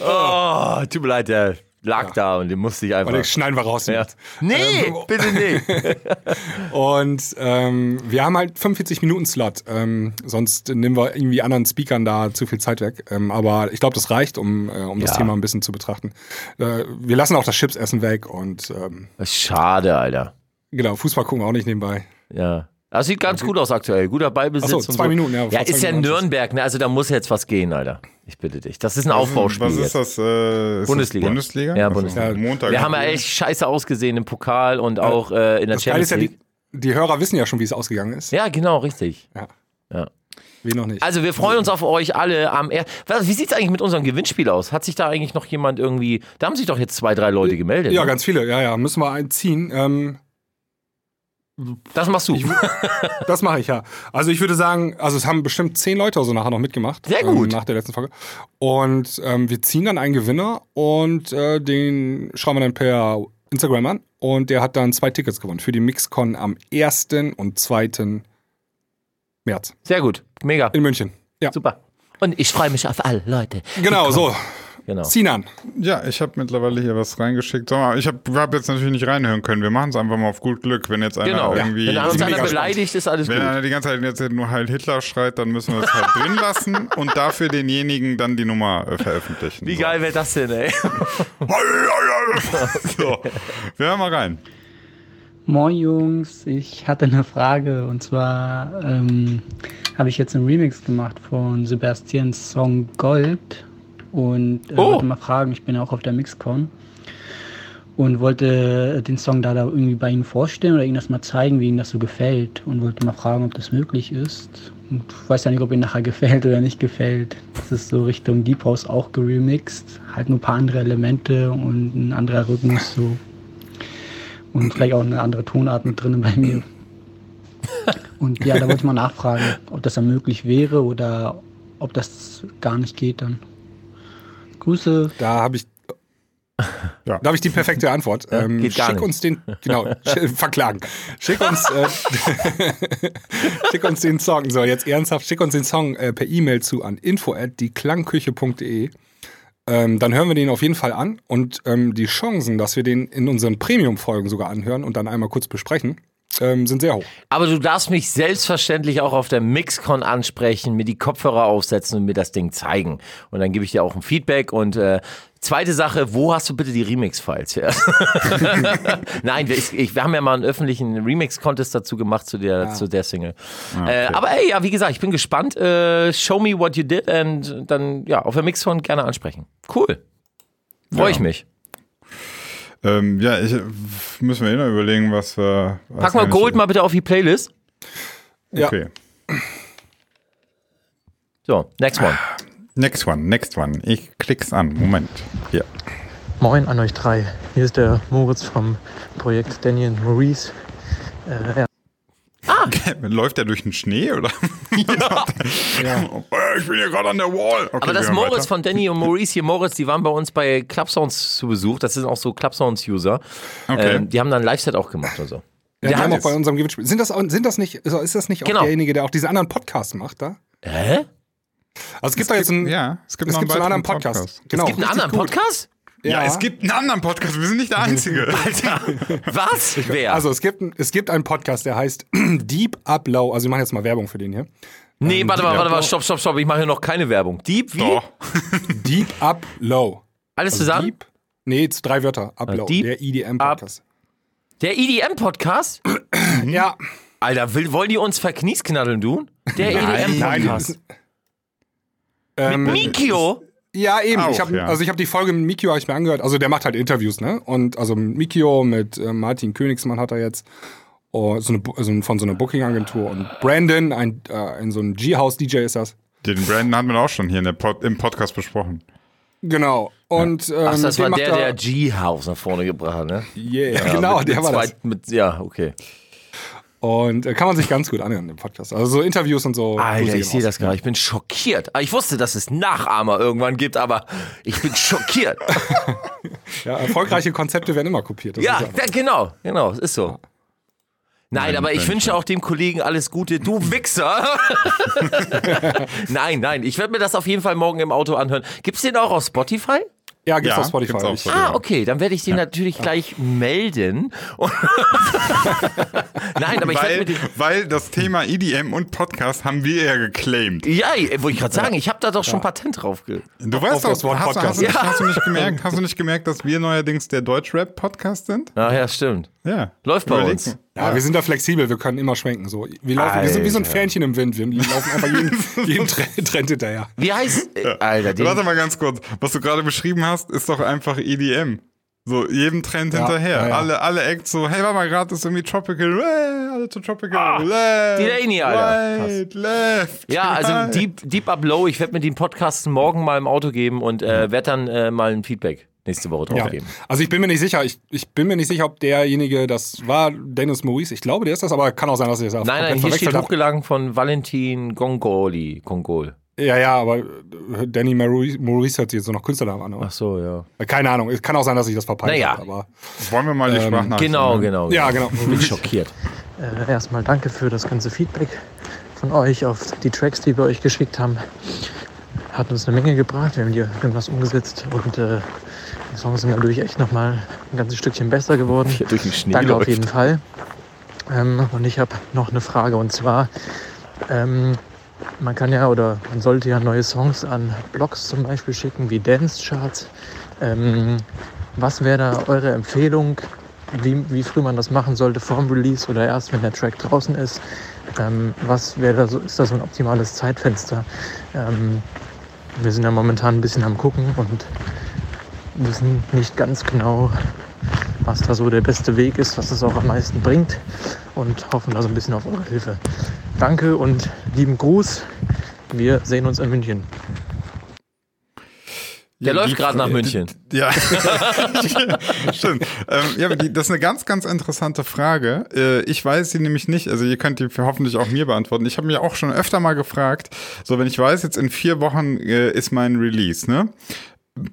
oh, tut mir leid, der lag da und den musste ich einfach. Warte, schneiden wir raus. Ja. Nee, Ähm, bitte nicht. Und ähm, wir haben halt 45 Minuten Slot. Ähm, sonst nehmen wir irgendwie anderen Speakern da zu viel Zeit weg. Ähm, aber ich glaube, das reicht, um, äh, um das Ja. Thema ein bisschen zu betrachten. Äh, wir lassen auch das Chipsessen weg und ähm, Schade, Alter. genau, Fußball gucken wir auch nicht nebenbei. Ja. Das sieht ganz gut aus aktuell. Guter Ballbesitz. Ach so, und zwei Minuten, ja, Ja, ist ja Minuten Nürnberg, ne? Also da muss jetzt was gehen, Alter. Ich bitte dich. Das ist ein Aufbauspiel. Was ist das? Äh, ist Bundesliga. Das Bundesliga? Ja, Also Bundesliga. Montag. Wir haben ja echt scheiße ausgesehen im Pokal und auch äh, in der Das Champions ist ja, League. die, die Hörer wissen ja schon, wie es ausgegangen ist. Ja, genau, richtig. Ja. Ja. Wie noch nicht. Also wir freuen uns auf euch alle am er Wie sieht's eigentlich mit unserem Gewinnspiel aus? Hat sich da eigentlich noch jemand irgendwie. Da haben sich doch jetzt zwei, drei Leute gemeldet. ja, ne? ganz viele. Ja, ja, müssen wir einziehen. Ähm, Das machst du. Das mache ich ja. Also ich würde sagen, also es haben bestimmt zehn Leute so nachher noch mitgemacht. Sehr gut. Ähm, nach der letzten Folge. Und ähm, wir ziehen dann einen Gewinner und äh, den schreiben wir dann per Instagram an. Und der hat dann zwei Tickets gewonnen für die Mixcon am 1. und 2. März Sehr gut. Mega. in München. Ja, Super. Und ich freue mich auf alle Leute. genau so. Genau. Ziehen an. Ja, ich habe mittlerweile hier was reingeschickt. Sag mal, ich habe hab jetzt natürlich nicht reinhören können. Wir machen es einfach mal auf gut Glück. Wenn jetzt einer Genau. irgendwie. Wenn uns einer beleidigt, ist alles Wenn gut. einer die ganze Zeit jetzt nur Heil Hitler schreit, dann müssen wir es halt drin lassen und dafür denjenigen dann die Nummer äh, veröffentlichen. Wie so. geil wäre das denn, ey? so, wir hören mal rein. Moin Jungs, ich hatte eine Frage und zwar ähm, habe ich jetzt einen Remix gemacht von Sebastians Song Gold und äh, Oh. wollte mal fragen, ich bin ja auch auf der Mixcon und wollte den Song da, da irgendwie bei Ihnen vorstellen oder Ihnen das mal zeigen, wie Ihnen das so gefällt und wollte mal fragen, ob das möglich ist. Und ich weiß ja nicht, ob Ihnen nachher gefällt oder nicht gefällt. Das ist so Richtung Deep House auch geremixed, halt nur ein paar andere Elemente und ein anderer Rhythmus so und vielleicht auch eine andere Tonart mit drin bei mir. Und ja, da wollte ich mal nachfragen, ob das dann möglich wäre oder ob das gar nicht geht dann. Grüße. Da habe ich. Ja. Da habe ich die perfekte Antwort. ähm, geht gar schick nicht. uns den, genau, sch- verklagen. Schick uns, äh, schick uns den Song, so jetzt ernsthaft, schick uns den Song äh, per E-Mail zu an info at dieklangküche.de. Ähm, dann hören wir den auf jeden Fall an und ähm, die Chancen, dass wir den in unseren Premium-Folgen sogar anhören und dann einmal kurz besprechen, ähm, sind sehr hoch. Aber du darfst mich selbstverständlich auch auf der Mixcon ansprechen, mir die Kopfhörer aufsetzen und mir das Ding zeigen. Und dann gebe ich dir auch ein Feedback. Und äh, zweite Sache, wo hast du bitte die Remix-Files her? Nein, wir, ich, wir haben ja mal einen öffentlichen Remix-Contest dazu gemacht zu der, zu der Single. Äh, aber ey, ja, wie gesagt, ich bin gespannt. Äh, show me what you did und dann ja auf der Mixcon gerne ansprechen. Cool. Freue ich mich. Ähm, ja, ich, müssen wir eh noch überlegen, was wir. was Pack mal wir- Gold mal bitte auf die Playlist. Okay. So, next one. Next one, next one. Ich klick's an. Moment. Hier. Moin an euch drei. Hier ist der Moritz vom Projekt Daniel Maurice. Äh, ja, Läuft der durch den Schnee oder? ja. Ich bin hier gerade an der Wall. Okay, Aber das wir Moritz weiter. von Danny und Maurice hier, Moritz, die waren bei uns bei Clubsounds zu Besuch. Das sind auch so Clubsounds-User. Okay. Ähm, die haben dann ein Live-Set auch gemacht und so. Ja, die hat haben auch es. bei unserem Gewinnspiel. Sind das, auch- sind das nicht, ist das nicht auch Genau. derjenige, der auch diesen anderen Podcast macht da? Hä? Also es gibt da jetzt einen, ja, es gibt es noch gibt einen weiteren anderen Podcast. Podcast. Genau. Es gibt einen anderen gut. Podcast? Ja, es gibt einen anderen Podcast. Wir sind nicht der Einzige. Alter, was? Wer? Also es gibt, es gibt einen Podcast, der heißt Deep Up Low. Also wir machen jetzt mal Werbung für den hier. nee, warte mal, warte mal, stopp, stopp, stopp. Ich mache hier noch keine Werbung. Deep, wie? Doch. Deep Up Low. Alles Also zusammen? Deep, nee, drei Wörter. Up Low. Deep der EDM-Podcast. Der EDM-Podcast? Ja, Alter, will, wollen die uns verkniesknaddeln, du? Der EDM-Podcast. ähm, Mikio? Ja, eben. Auch, ich hab, ja. Also ich habe die Folge mit Mikio ich mir angehört. Also der macht halt Interviews, ne? Und also mit Mikio, mit äh, Martin Königsmann hat er jetzt. Oh, so eine, also von so einer Booking-Agentur. Und Brandon, ein, äh, ein so ein G-House-DJ ist das. Den Brandon hatten wir auch schon hier in der Pod, im Podcast besprochen. Genau. Und ähm, Ach, das den war der, er- der G-House nach vorne gebracht hat, ne? Yeah, genau, mit, der mit war das. zwei, Mit, ja, okay. Und äh, kann man sich ganz gut anhören im Podcast. Also so Interviews und so. Alter, ich sehe das gerade. Ich bin schockiert. Ah, Ich wusste, dass es Nachahmer irgendwann gibt, aber ich bin schockiert. Ja, erfolgreiche Konzepte werden immer kopiert. Das ja, ist ja, genau, genau, ist so. Nein, aber ich wünsche auch dem Kollegen alles Gute. Du Wichser! nein, nein, ich werde mir das auf jeden Fall morgen im Auto anhören. Gibt's den auch auf Spotify? Ja, gibt's Ja, auf Spotify. gibt's auf Spotify. Ah, okay, dann werde ich den natürlich gleich melden. Nein, aber ich Weil, mit weil das Thema EDM und Podcast haben wir ja geclaimed. Ja, wollte ich gerade sagen, ich habe da doch schon Patent drauf. Ge Du weißt doch, das Wort hast, du- hast, Podcast. nicht, Ja. hast du nicht gemerkt, hast du nicht gemerkt, dass wir neuerdings der Deutschrap-Podcast sind? Ach ja, stimmt. Ja. Läuft bei Überleg uns. Mal. Ja, wir sind da flexibel, wir können immer schwenken. So. Wir, laufen, wir sind wie so ein. Fähnchen im Wind. Wir laufen einfach jeden, jeden Trend, hinterher. Wie heißt. Äh, Alter, den, Warte mal ganz kurz. Was du gerade beschrieben hast, ist doch einfach EDM. So, jedem Trend Ja, hinterher. ja, ja. Alle, alle Acts so, hey, warte mal, gerade ist irgendwie Tropical, äh, alle zu Tropical, left, Delaney, Alter. right, left. Ja, also right. Deep, Deep Up Low, ich werde mir den Podcast morgen mal im Auto geben und äh, werde dann äh, mal ein Feedback nächste Woche drauf Ja. geben. Also ich bin mir nicht sicher, ich, ich bin mir nicht sicher, ob derjenige, das war Dennis Maurice, ich glaube, der ist das, aber kann auch sein, dass ich das Nein, nein, hier steht habe. hochgeladen von Valentin Gongoli. Gongol. Ja, ja, aber äh, Danny Maurice, Maurice hört sich jetzt so noch Künstlernamen an. Ach Aber so, ja. keine Ahnung, es kann auch sein, dass ich das verpeilt Naja. habe. Aber Wollen wir mal die Sprachnachricht Genau, hören? genau. Ja, genau. Ich bin schockiert. Äh, erstmal danke für das ganze Feedback von euch auf die Tracks, die wir euch geschickt haben. Hat uns eine Menge gebracht, wir haben hier irgendwas umgesetzt und äh, die Songs sind dadurch echt nochmal ein ganzes Stückchen besser geworden. Hier durch den Schnee Danke auf läuft. jeden Fall. Ähm, und ich habe noch eine Frage und zwar, ähm, man kann ja oder man sollte ja neue Songs an Blogs zum Beispiel schicken, wie Dance Charts. Ähm, was wäre da eure Empfehlung, wie, wie früh man das machen sollte, vorm Release oder erst, wenn der Track draußen ist? Ähm, was wäre da so, ist da so ein optimales Zeitfenster? Ähm, wir sind ja momentan ein bisschen am gucken und wissen nicht ganz genau, was da so der beste Weg ist, was es auch am meisten bringt und hoffen da so ein bisschen auf eure Hilfe. Danke und lieben Gruß. Wir sehen uns in München. Der Ja, läuft gerade nach München. Ja, stimmt. Ähm, ja, das ist eine ganz, ganz interessante Frage. Äh, ich weiß sie nämlich nicht. Also ihr könnt die hoffentlich auch mir beantworten. Ich habe mir auch schon öfter mal gefragt, so wenn ich weiß, jetzt in vier Wochen äh, ist mein Release, ne?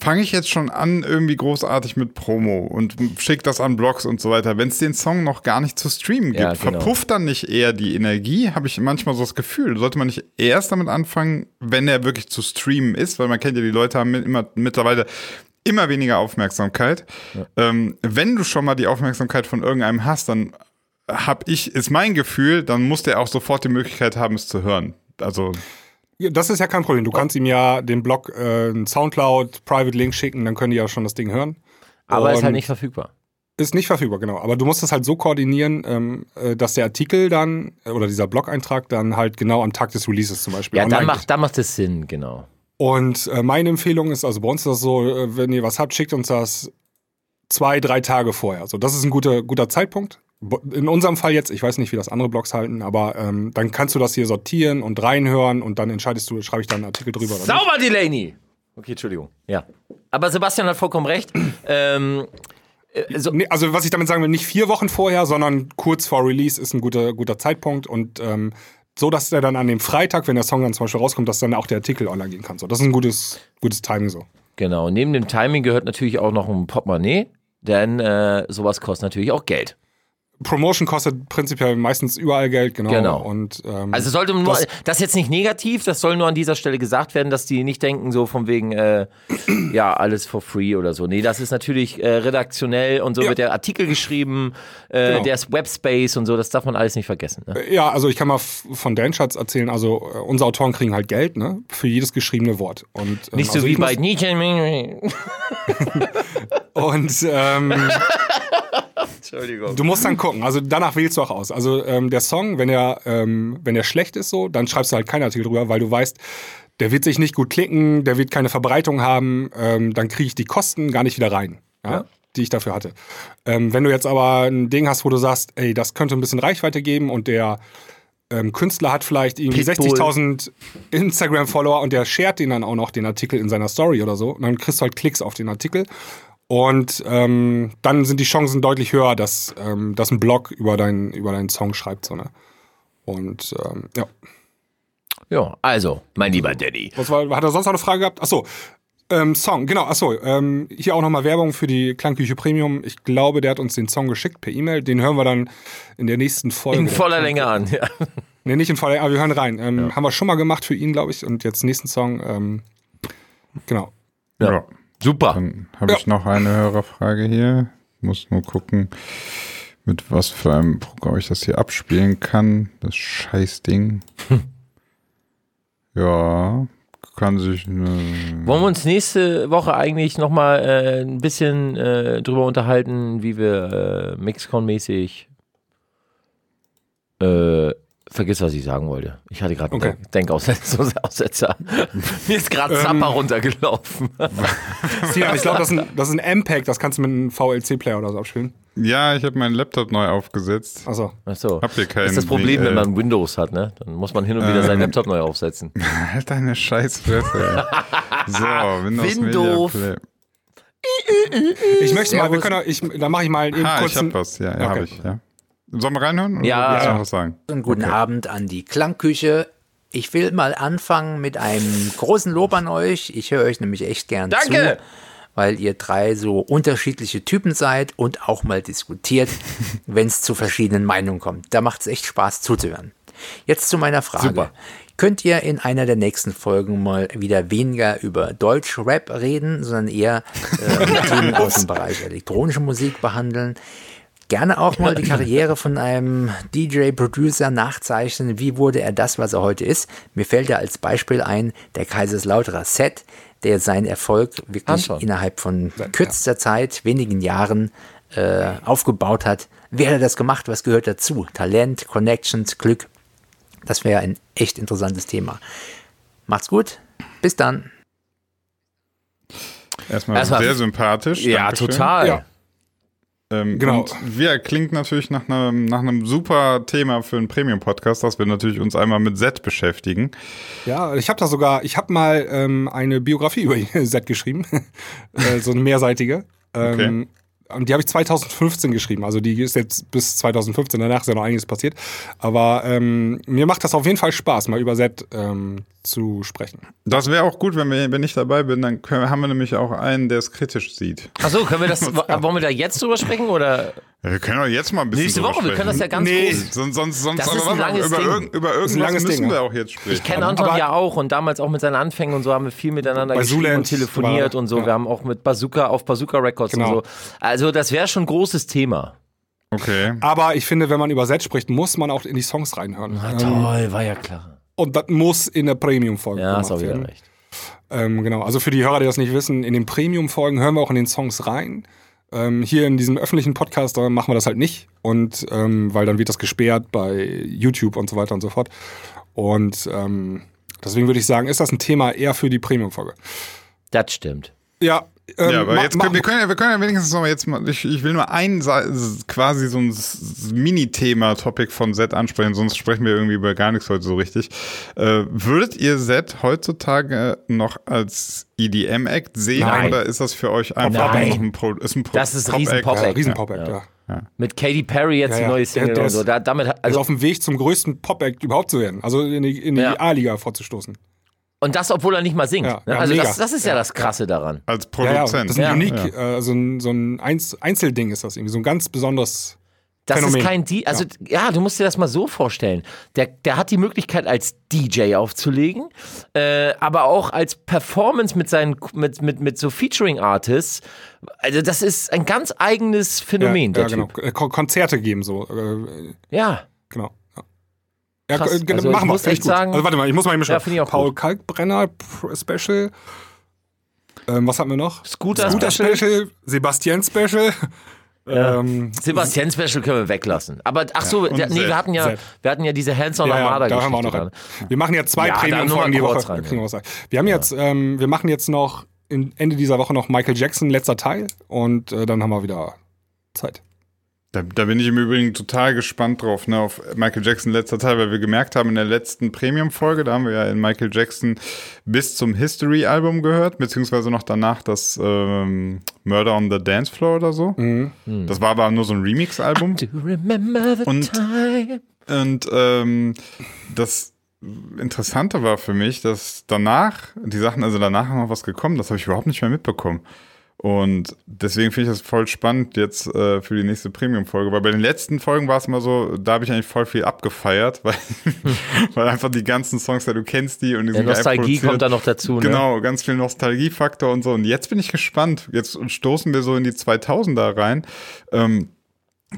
Fange ich jetzt schon an, irgendwie großartig mit Promo und schick das an Blogs und so weiter. Wenn es den Song noch gar nicht zu streamen gibt, Ja, genau. verpufft dann nicht eher die Energie? Habe ich manchmal so das Gefühl. Sollte man nicht erst damit anfangen, wenn er wirklich zu streamen ist? Weil man kennt ja, die Leute haben immer mittlerweile immer weniger Aufmerksamkeit. Ähm, wenn du schon mal die Aufmerksamkeit von irgendeinem hast, dann habe ich, ist mein Gefühl, dann muss der auch sofort die Möglichkeit haben, es zu hören. Also Ja, Das ist ja kein Problem. Du kannst ihm ja den Blog äh, Soundcloud Private Link schicken, dann können die ja schon das Ding hören. Aber ist halt Und nicht verfügbar. Ist nicht verfügbar, genau. Aber du musst es halt so koordinieren, ähm, äh, dass der Artikel dann äh, oder dieser Blog-Eintrag dann halt genau am Tag des Releases zum Beispiel Ja, dann macht, dann macht es Sinn, genau. Und äh, meine Empfehlung ist, also bei uns ist das so, äh, wenn ihr was habt, schickt uns das zwei, drei Tage vorher. So, das ist ein guter, guter Zeitpunkt. In unserem Fall jetzt, ich weiß nicht, wie das andere Blogs halten, aber ähm, dann kannst du das hier sortieren und reinhören und dann entscheidest du, schreibe ich da einen Artikel drüber oder nicht. Sauber, Delaney! Okay, Entschuldigung. Ja. Aber Sebastian hat vollkommen recht. ähm, äh, so, Nee, also was ich damit sagen will, nicht vier Wochen vorher, sondern kurz vor Release ist ein guter, guter Zeitpunkt und ähm, so, dass der dann an dem Freitag, wenn der Song dann zum Beispiel rauskommt, dass dann auch der Artikel online gehen kann. So, das ist ein gutes, gutes Timing so. genau. Neben dem Timing gehört natürlich auch noch ein Portemonnaie, denn äh, sowas kostet natürlich auch Geld. Promotion kostet prinzipiell meistens überall Geld, genau. Genau. Und, ähm, Also sollte nur, Das- das, ist jetzt nicht negativ, das soll nur an dieser Stelle gesagt werden, dass die nicht denken, so von wegen, äh, ja, alles for free oder so. Nee, das ist natürlich äh, redaktionell und so Ja. wird der Artikel geschrieben, äh, Genau. der ist Webspace und so, das darf man alles nicht vergessen. Ne? Ja, also ich kann mal von Dan Schatz erzählen. Also äh, unsere Autoren kriegen halt Geld, ne, für jedes geschriebene Wort. Und ähm, Nicht so also wie bei Nietzsche. Und ähm, Entschuldigung. du musst dann gucken. Also danach wählst du auch aus. Also ähm, der Song, wenn er ähm, wenn er schlecht ist, so, dann schreibst du halt keinen Artikel drüber, weil du weißt, der wird sich nicht gut klicken, der wird keine Verbreitung haben. Ähm, dann kriege ich die Kosten gar nicht wieder rein. Ja. Die ich dafür hatte. Ähm, wenn du jetzt aber ein Ding hast, wo du sagst, ey, das könnte ein bisschen Reichweite geben und der ähm, Künstler hat vielleicht irgendwie Pitbull. 60.000 Instagram-Follower und der shared den dann auch noch, den Artikel in seiner Story oder so. Und dann kriegst du halt Klicks auf den Artikel. Und ähm, dann sind die Chancen deutlich höher, dass, ähm, dass ein Blog über, dein, über deinen Song schreibt. So, ne? Und ähm, ja. Ja, also, mein lieber Daddy. Was war, hat er sonst noch eine Frage gehabt? Achso, ähm, Song, genau, achso, ähm, hier auch nochmal Werbung für die Klangküche Premium. Ich glaube, der hat uns den Song geschickt per E-Mail. Den hören wir dann in der nächsten Folge. In voller Länge an. Ja. Nee, nicht in voller Länge, aber wir hören rein. Ähm, Haben wir schon mal gemacht für ihn, glaube ich. Und jetzt nächsten Song, ähm, genau. Ja. ja. Super. Dann habe Ja. ich noch eine Hörerfrage hier. Muss nur gucken, mit was für einem Programm ich das hier abspielen kann. Das Scheißding. ja, kann sich. Wollen wir uns nächste Woche eigentlich nochmal äh, ein bisschen äh, drüber unterhalten, wie wir äh, Mixcon-mäßig äh, vergiss, was ich sagen wollte. Ich hatte gerade Okay. einen Denkaussetzer. Mir ist gerade Ähm. Zappa runtergelaufen. Sinan, ich glaube, das, ist ein- das ist ein MPEG, das kannst du mit einem VLC-Player oder so abspielen. ja, ich habe meinen Laptop neu aufgesetzt. Achso. Achso. Habt ihr Das keinen ist das Problem, äh, wenn man Windows hat, ne? Dann muss man hin und wieder seinen Laptop neu aufsetzen. Halt deine Scheißfresse. so, Windows Windows. Media Play. Ich möchte mal, wir können, auch- ich, da mache ich mal eben Ah, kurz ich hab was. Ja, ja Okay. habe ich. Ja. Sollen wir reinhören? Oder Ja. noch was sagen? Und guten Abend an die Klangküche. Ich will mal anfangen mit einem großen Lob an euch. Ich höre euch nämlich echt gern Danke. zu, weil ihr drei so unterschiedliche Typen seid und auch mal diskutiert, wenn es zu verschiedenen Meinungen kommt. Da macht es echt Spaß zuzuhören. Jetzt zu meiner Frage. Super. Könnt ihr in einer der nächsten Folgen mal wieder weniger über Deutsch-Rap reden, sondern eher äh, Themen aus dem Bereich elektronische Musik behandeln? Gerne auch mal die Karriere von einem DJ-Producer nachzeichnen. Wie wurde er das, was er heute ist? Mir fällt da als Beispiel ein, der Kaiserslauterer Set, der seinen Erfolg wirklich Anton. innerhalb von kürzester Zeit, wenigen Jahren äh, aufgebaut hat. Wer hat das gemacht? Was gehört dazu? Talent, Connections, Glück. Das wäre ein echt interessantes Thema. Macht's gut. Bis dann. Erstmal, Erstmal- sehr sympathisch. Ja, Dankeschön. total. Ja. Ähm, Genau. Und wir klingt natürlich nach einem, nach einem super Thema für einen Premium-Podcast, dass wir natürlich uns einmal mit Set beschäftigen. Ja, ich habe da sogar, ich habe mal ähm, eine Biografie über Set geschrieben, äh, so eine mehrseitige. Ähm, Und die habe ich 2015 geschrieben. Also die ist jetzt bis 2015, danach ist ja noch einiges passiert. Aber ähm, mir macht das auf jeden Fall Spaß, mal über Set ähm, zu sprechen. Das wäre auch gut, wenn, wir, wenn ich dabei bin, dann können, haben wir nämlich auch einen, der es kritisch sieht. Achso, können wir das, wollen wir da jetzt drüber sprechen oder Ja, wir können doch jetzt mal ein bisschen nächste Woche? Wir können das ja ganz Nee. groß. Sonst, sonst, sonst Das ist ein langes über, Ding. irgend, über ein irgendwas langes müssen Ding, wir auch jetzt sprechen. Ich kenne Anton Aber- ja auch und damals auch mit seinen Anfängen und so haben wir viel miteinander geschrieben Zuland und telefoniert war- und so. ja. Wir haben auch mit Bazooka auf Bazooka Records Genau. und so. Also das wäre schon ein großes Thema. Okay. Aber ich finde, wenn man über Set spricht, muss man auch in die Songs reinhören. Na Ähm, toll, war ja klar. und das muss in der Premium-Folge Ja, hast auch wieder werden. recht. Ähm, genau, also für die Hörer, die das nicht wissen, in den Premium-Folgen hören wir auch in den Songs rein. Ähm, hier in diesem öffentlichen Podcast da machen wir das halt nicht. Und ähm, weil dann wird das gesperrt bei YouTube und so weiter und so fort. Und ähm, deswegen würde ich sagen, ist das ein Thema eher für die Premium-Folge. Das stimmt. Ja, ähm, ja, aber jetzt können, wir, können ja, wir können ja wenigstens noch mal jetzt mal, ich, ich will nur ein quasi so ein Mini-Thema-Topic von Set ansprechen, sonst sprechen wir irgendwie über gar nichts heute so richtig. Äh, würdet ihr Set heutzutage noch als EDM-Act sehen Nein. oder ist das für euch einfach Nein. noch ein Pro, ist ein Pro Das ist Pop-Act? riesen Pop-Act. ja, Ja. Riesen-Pop-Act, ja. Ja. Mit Katy Perry jetzt Ja, die ja. neue Single und ist- so. Da, damit Also also, auf dem Weg zum größten Pop-Act überhaupt zu werden. Also in die, in die Ja. A-Liga vorzustoßen. Und das, obwohl er nicht mal singt. Ja, ne? ja, also das, das ist ja, das Krasse daran. Als Ja, ja, Produzent. das ist ein Ja. Unique, äh, so ein, so ein Einz Einzelding ist das irgendwie. So ein ganz besonderes. Das Phänomen. ist kein D also ja. du musst dir das mal so vorstellen. Der, der hat die Möglichkeit als DJ aufzulegen, äh, aber auch als Performance mit seinen mit mit mit so Featuring Artists. Also das ist ein ganz eigenes Phänomen ja, der ja, Typ. genau. Äh, Kon Konzerte geben so. Äh, Ja. genau. Ja. Ja, Krass. äh, genau, Also machen wir. echt gut. sagen- Also warte mal, ich muss mal eben Ja, schauen. auch Paul gut. Kalkbrenner Special. Ähm, was hatten wir noch? Scooter, Scooter Special. Special, Sebastian Special. Ähm, Sebastian Special können wir weglassen. Aber ach so, der, nee, wir hatten ja Zed. wir hatten ja diese Hands on ja, ja, Armada da hören wir auch noch rein. Wir machen ja zwei Ja, Premium-Folgen die Woche. rein, ja. wir haben jetzt, ähm, wir machen jetzt noch Ende dieser Woche noch Michael Jackson, letzter Teil. Und äh, dann haben wir wieder Zeit. Da, da bin ich im Übrigen total gespannt drauf, ne, auf Michael Jackson letzter Teil, weil wir gemerkt haben in der letzten Premium-Folge, da haben wir ja in Michael Jackson bis zum History-Album gehört, beziehungsweise noch danach das ähm, Murder on the Dance Floor oder so. Mhm. Das war aber nur so ein Remix-Album. Und-? Und ähm, das Interessante war für mich, dass danach, die Sachen, also danach noch was gekommen, das habe ich überhaupt nicht mehr mitbekommen. Und deswegen finde ich das voll spannend jetzt äh, für die nächste Premium-Folge, weil bei den letzten Folgen war es immer so, da habe ich eigentlich voll viel abgefeiert, weil, weil einfach die ganzen Songs, ja, du kennst die und die Der sind Nostalgie kommt da noch dazu. Ne? Genau, ganz viel Nostalgiefaktor und so. Und jetzt bin ich gespannt. Jetzt stoßen wir so in die 2000er rein. Ähm,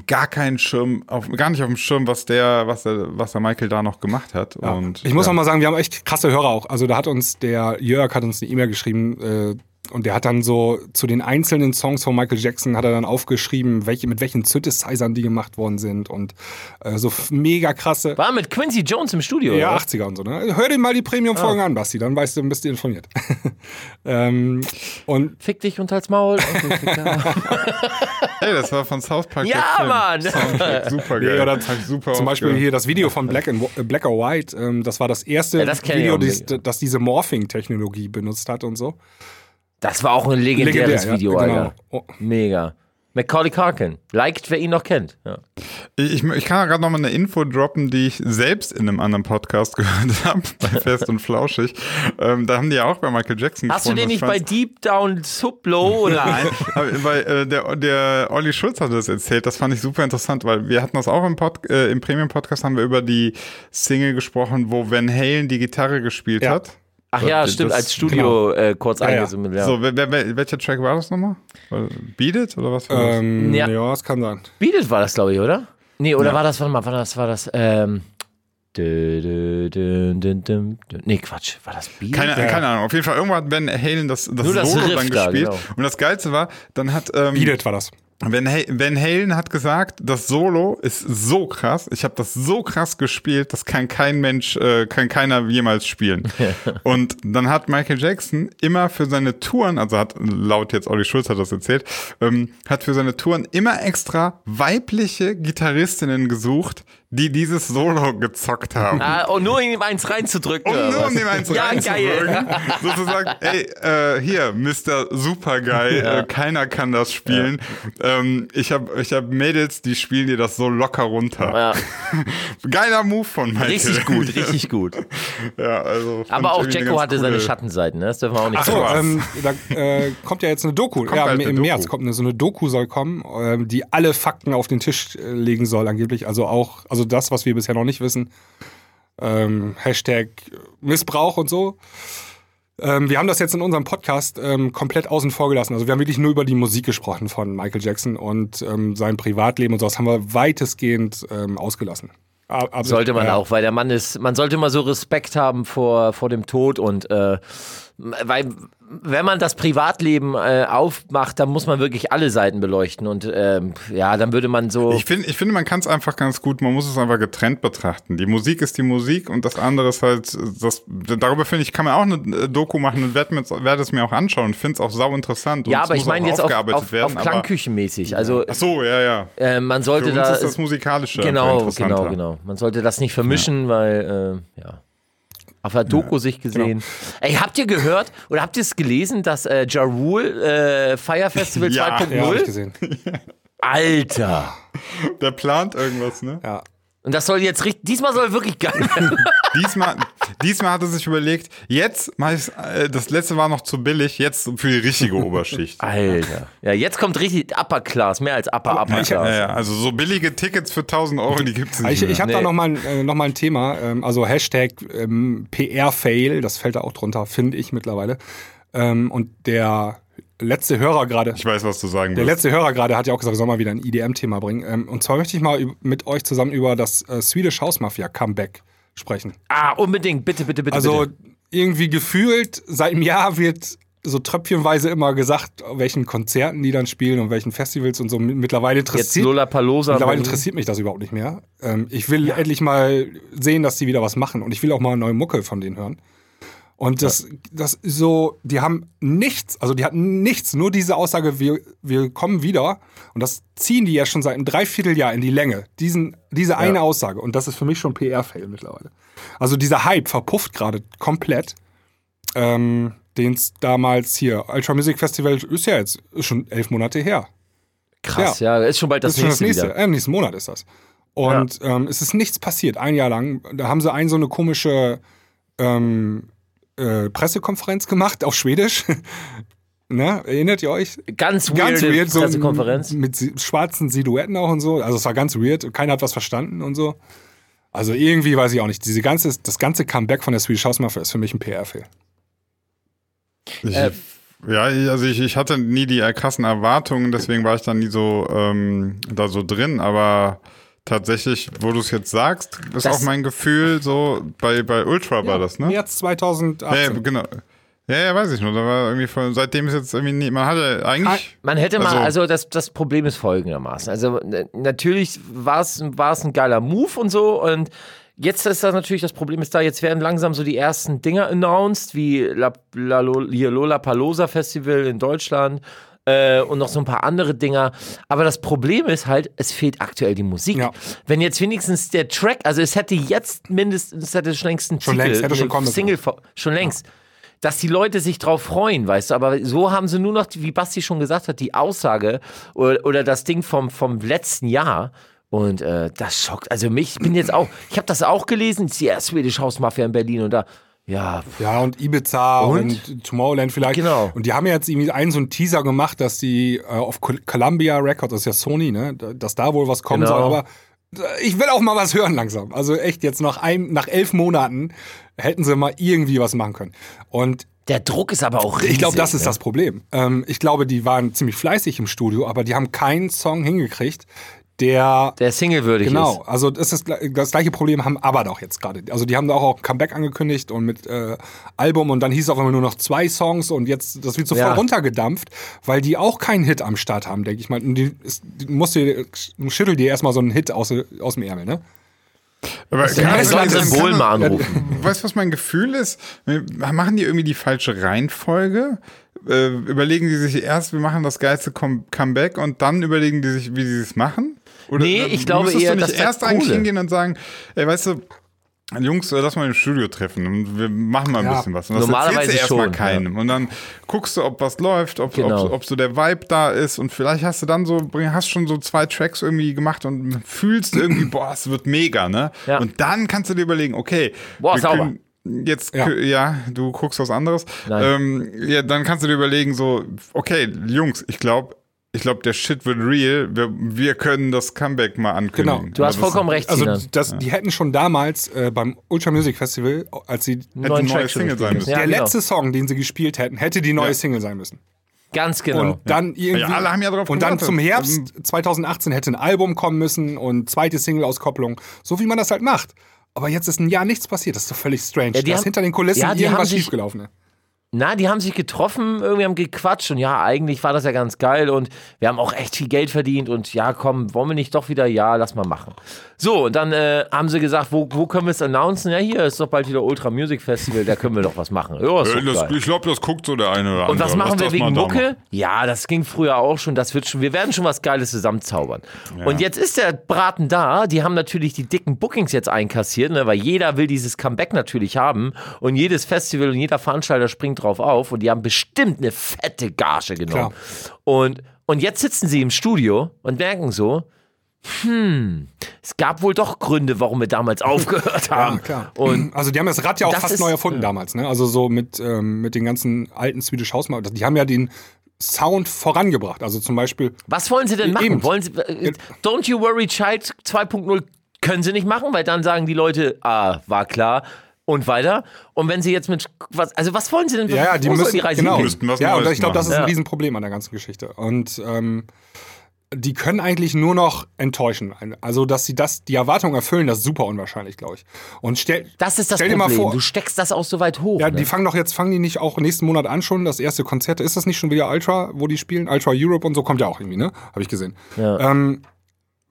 gar keinen Schirm, auf, gar nicht auf dem Schirm, was der, was der, was der Michael da noch gemacht hat. Und Ich muss ja. auch mal sagen, wir haben echt krasse Hörer auch. Also da hat uns der Jörg hat uns eine E-Mail geschrieben äh, und der hat dann so zu den einzelnen Songs von Michael Jackson hat er dann aufgeschrieben, welche mit welchen Synthesizern die gemacht worden sind und äh, so mega krasse. War mit Quincy Jones im Studio. Ja, oder? 80er und so. Ne? Hör dir mal die Premium-Folgen an, Basti, dann weißt du, bist du informiert. ähm, und Fick dich und halt's Maul. Hey, das war von South Park. Ja. Mann! Soundtrack, super geil. Nee, oder Das ich super zum Beispiel hier das Video von Black, and, äh, Black or White, ähm, das war das erste Ja, das Video, das, das diese Morphing-Technologie benutzt hat und so. Das war auch ein legendäres Legendär, ja, Video, genau. Alter. Oh. Mega. Macaulay Culkin. Liked, wer ihn noch kennt. Ja. Ich, ich kann gerade noch mal eine Info droppen, die ich selbst in einem anderen Podcast gehört habe, bei Fest und Flauschig. Ähm, da haben die ja auch bei Michael Jackson Hast du den nicht bei Deep Down Sublow oder? Nein, aber weil äh, der, der Olli Schulz hat das erzählt, das fand ich super interessant, weil wir hatten das auch im, Pod, äh, im Premium-Podcast, haben wir über die Single gesprochen, wo Van Halen die Gitarre gespielt Ja. hat. Ach ja, Das- stimmt, das- als Studio äh, kurz Ja, ja. eingesummt. Ja. So, welcher Track war das nochmal? War- Beat It oder was? Für das? Ähm, Ja. ja. das kann sein. Beat It war das, glaube ich, oder? Nee, oder war das, warte mal, war das, war das, ähm. dü- dü- dü- Nee, Quatsch, war das Beat It? Keine, keine Ahnung. Auf jeden Fall, irgendwann hat Van Halen das, das Nur das Solo Riff dann da, gespielt. genau. Und das Geilste war, dann hat ähm, Beat It war das. Van, Van Halen hat gesagt, das Solo ist so krass. Ich habe das so krass gespielt, das kann kein Mensch, äh, kann keiner jemals spielen. Und dann hat Michael Jackson immer für seine Touren, also hat laut jetzt Olli Schulz hat das erzählt, ähm, hat für seine Touren immer extra weibliche Gitarristinnen gesucht, die dieses Solo gezockt haben. Ah, oh, nur ihm eins reinzudrücken. Um oder nur um dem eins ja, reinzuwirken. geil. Sozusagen, ey, äh, hier, Mr. Superguy, äh, keiner kann das spielen. Ähm, ich habe ich hab Mädels, die spielen dir das so locker runter. Ja, Geiler Move von Michael. richtig gut, richtig gut. ja, also Aber auch Jacko hatte coole- seine Schattenseiten, ne? das dürfen wir auch nicht Ach so, ähm, da äh, kommt ja jetzt eine Doku. ja, bald im eine März Doku. kommt eine, so eine Doku soll kommen, ähm, die alle Fakten auf den Tisch äh, legen soll angeblich. Also auch, also das, was wir bisher noch nicht wissen. Ähm, Hashtag Missbrauch und so. Ähm, wir haben das jetzt in unserem Podcast ähm, komplett außen vor gelassen. Also wir haben wirklich nur über die Musik gesprochen von Michael Jackson und ähm, sein Privatleben und sowas haben wir weitestgehend ähm, ausgelassen. Aber- Sollte man ja. auch, weil der Mann ist, man sollte immer so Respekt haben vor, vor dem Tod und äh, weil wenn man das Privatleben äh, aufmacht, dann muss man wirklich alle Seiten beleuchten und ähm, ja, dann würde man so Ich, find, ich finde, man kann es einfach ganz gut, man muss es einfach getrennt betrachten. Die Musik ist die Musik und das andere ist halt, das, darüber finde ich, kann man auch eine Doku machen und werde werd es mir auch anschauen und finde es auch sau interessant. Und ja, aber ich meine jetzt auf, auf, werden, auf Klangküchenmäßig. Also Ach so, ja, ja. äh, man sollte Für uns da ist das Musikalische genau, genau, genau. Man sollte das nicht vermischen, weil äh, ja. Auf der Doku sich gesehen. Ey, habt ihr gehört oder habt ihr es gelesen, dass äh, Ja Rule äh, Fire Festival Ja, 2.0? Ja, hab ich gesehen. Alter! Der plant irgendwas, ne? Ja. Und das soll jetzt richtig, diesmal soll wirklich geil werden. Diesmal, diesmal hat er sich überlegt, jetzt mach ich's, äh, das letzte war noch zu billig, jetzt für die richtige Oberschicht. Alter. Ja, jetzt kommt richtig Upper Class, mehr als Upper Upper ich- Ja, Class. ja, also so billige Tickets für 1000 Euro, die gibt's nicht Ich, ich mehr. habe da Nee. noch mal, ein- äh, noch mal ein Thema, ähm, also Hashtag ähm, PR-Fail, das fällt da auch drunter, finde ich mittlerweile. Ähm, und der letzte Hörer gerade, Ich weiß, was du sagen der willst. letzte Hörer gerade hat ja auch gesagt, wir sollen mal wieder ein IDM-Thema bringen. Und zwar möchte ich mal mit euch zusammen über das äh, Swedish House Mafia Comeback sprechen. Ah, unbedingt, bitte, bitte, bitte. Also bitte. irgendwie gefühlt, seit einem Jahr wird so tröpfchenweise immer gesagt, welchen Konzerten die dann spielen und welchen Festivals und so. Mittlerweile interessiert, mittlerweile interessiert mich das überhaupt nicht mehr. Ähm, ich will endlich mal sehen, dass die wieder was machen und ich will auch mal neue Mucke von denen hören. Und das, das ist so, die haben nichts, also die hatten nichts, nur diese Aussage, wir, wir kommen wieder. Und das ziehen die ja schon seit einem Dreivierteljahr in die Länge. Diesen, diese eine Aussage. Und das ist für mich schon PR-Fail mittlerweile. Also dieser Hype verpufft gerade komplett. Ähm, den es damals hier, Ultra Music Festival ist ja jetzt ist schon elf Monate her. Krass, ja. ist schon bald das Das ist schon das nächste. Äh, nächsten Monat ist das. Und ähm, es ist nichts passiert, ein Jahr lang. Da haben sie ein so eine komische ähm, äh, Pressekonferenz gemacht auf Schwedisch. ne? Erinnert ihr euch? Ganz, Ganz weird, so Pressekonferenz. mit schwarzen Silhouetten auch und so. Also es war ganz weird. Keiner hat was verstanden und so. Also irgendwie weiß ich auch nicht. Diese ganze, das ganze Comeback von der Swedish House Mafia ist für mich ein PR-Fail. Ich, Äh, ja, ich- also ich, ich hatte nie die krassen Erwartungen, deswegen war ich da nie so ähm, da so drin, aber tatsächlich, wo du es jetzt sagst, ist Das- auch mein Gefühl so, bei, bei Ultra war das, ne? März 2018. Ja, ja, genau. Ja, ja, weiß ich nur. Da war irgendwie von, seitdem ist jetzt irgendwie nie, man hatte eigentlich. Man hätte mal, Also- also das, das Problem ist folgendermaßen. Also natürlich war es war es ein geiler Move und so und jetzt ist das natürlich, das Problem ist da, jetzt werden langsam so die ersten Dinger announced, wie La, La, hier Lola Palosa Festival in Deutschland äh, und noch so ein paar andere Dinger. Aber das Problem ist halt, es fehlt aktuell die Musik. Ja. Wenn jetzt wenigstens der Track, also es hätte jetzt mindestens, es hätte schon längst einen Schon Titel, längst, hätte schon. Single, schon längst dass die Leute sich drauf freuen, weißt du, aber so haben sie nur noch, wie Basti schon gesagt hat, die Aussage oder, oder das Ding vom, vom letzten Jahr und äh, das schockt, also mich, ich bin jetzt auch, ich habe das auch gelesen, die ja, Swedish House Mafia in Berlin und da, ja, Ja, und Ibiza und, Und? Tomorrowland vielleicht. Genau. Und die haben ja jetzt irgendwie einen so einen Teaser gemacht, dass die äh, auf Col- Columbia Records, das ist ja Sony, ne, da- dass da wohl was kommen Genau. soll. Aber äh, ich will auch mal was hören langsam. Also echt, jetzt nach, ein, nach elf Monaten hätten sie mal irgendwie was machen können. Und der Druck ist aber auch riesig. ich glaube, das ist ne? das Problem. Ähm, ich glaube, die waren ziemlich fleißig im Studio, aber die haben keinen Song hingekriegt, der Der Single würdig Genau, ist. also das ist das, das gleiche Problem haben aber doch jetzt gerade. Also die haben da auch ein Comeback angekündigt und mit äh, Album und dann hieß es auf einmal nur noch zwei Songs und jetzt das wird so voll Ja. runtergedampft, weil die auch keinen Hit am Start haben, denke ich mal. Und die, ist, die musst dir, schüttel dir erstmal so einen Hit aus, aus dem Ärmel, ne? Aber kann- ich kann kann- Symbol mal anrufen. Weißt du, was mein Gefühl ist? Machen die irgendwie die falsche Reihenfolge? Äh, überlegen die sich erst, wir machen das geilste Com Comeback und dann überlegen die sich, wie sie es machen? Oder Nee, ich glaube eher, du nicht das wär erst eigentlich Kohle. hingehen und sagen, ey, weißt du, Jungs, lass mal im Studio treffen und wir machen mal ein Ja, bisschen was. Und das normalerweise erzählst du erstmal keinem. Und dann guckst du, ob was läuft, ob, Genau. ob, ob so der Vibe da ist und vielleicht hast du dann so, hast schon so zwei Tracks irgendwie gemacht und fühlst irgendwie, boah, es wird mega, ne? Ja. Und dann kannst du dir überlegen, okay, Boah, sauber. können- Jetzt, Ja. ja. ja, du guckst was anderes. Ähm, ja, dann kannst du dir überlegen, so, okay, Jungs, ich glaube, ich glaube, der Shit wird real. Wir, wir können das Comeback mal ankündigen. Genau. Du hast das- vollkommen recht, Also das, die hätten schon damals äh, beim Ultra Music Festival, als sie Hätte schon Single sein müssen. Ja, der genau. letzte Song, den sie gespielt hätten, hätte die neue Ja. Single sein müssen. Ganz genau. Und dann irgendwie. Ja, alle haben ja drauf Und dann zum Herbst 2018 hätte ein Album kommen müssen und zweite Single-Auskopplung. So wie man das halt macht. Aber jetzt ist ein Jahr nichts passiert. Das ist doch völlig strange. Ja, die da ist haben- hinter den Kulissen Ja, die haben irgendwas sich- schiefgelaufen. Na, die haben sich getroffen, irgendwie haben gequatscht und ja, eigentlich war das ja ganz geil und wir haben auch echt viel Geld verdient und ja, komm, wollen wir nicht doch wieder, ja, lass mal machen. So, und dann äh, haben sie gesagt, wo, wo können wir es announcen? Ja, hier ist doch bald wieder Ultra Music Festival, da können wir doch was machen. Ja, ist Äh, doch das, geil. ich glaube, das guckt so der eine oder andere. Und was machen Lass wir das wegen mal da Mucke? Ja, das ging früher auch schon. Das wird schon. Wir werden schon was Geiles zusammenzaubern. Und jetzt ist der Braten da. Die haben natürlich die dicken Bookings jetzt einkassiert, ne, weil jeder will dieses Comeback natürlich haben und jedes Festival und jeder Veranstalter springt drauf auf und die haben bestimmt eine fette Gage genommen. Und und jetzt sitzen sie im Studio und merken so. Hm, es gab wohl doch Gründe, warum wir damals aufgehört haben. Ja, klar. Und also die haben das Rad ja auch fast ist- neu erfunden damals. Ne? Also so mit, ähm, mit den ganzen alten Swedish House Mafia. Die haben ja den Sound vorangebracht. Also zum Beispiel Was wollen Sie denn machen? Eben. Wollen Sie, äh, Don't You Worry Child 2.0 können Sie nicht machen, weil dann sagen die Leute, ah, war klar. Und weiter. Und wenn Sie jetzt mit was, also was wollen Sie denn? Ja, ja, die müssen, die Reise genau. Müssten was ja, und ich glaube, das ist machen. ein Ja. Riesenproblem an der ganzen Geschichte. Und ähm, die können eigentlich nur noch enttäuschen. Also, dass sie das, die Erwartungen erfüllen, das ist super unwahrscheinlich, glaube ich. Und stell, Das ist das stell dir Problem. mal vor, du steckst das auch so weit hoch. ja, ne? die fangen doch jetzt, fangen die nicht auch nächsten Monat an schon, das erste Konzert. Ist das nicht schon wieder Ultra, wo die spielen? Ultra Europe und so kommt ja auch irgendwie, ne? Habe ich gesehen. Ja. Ähm,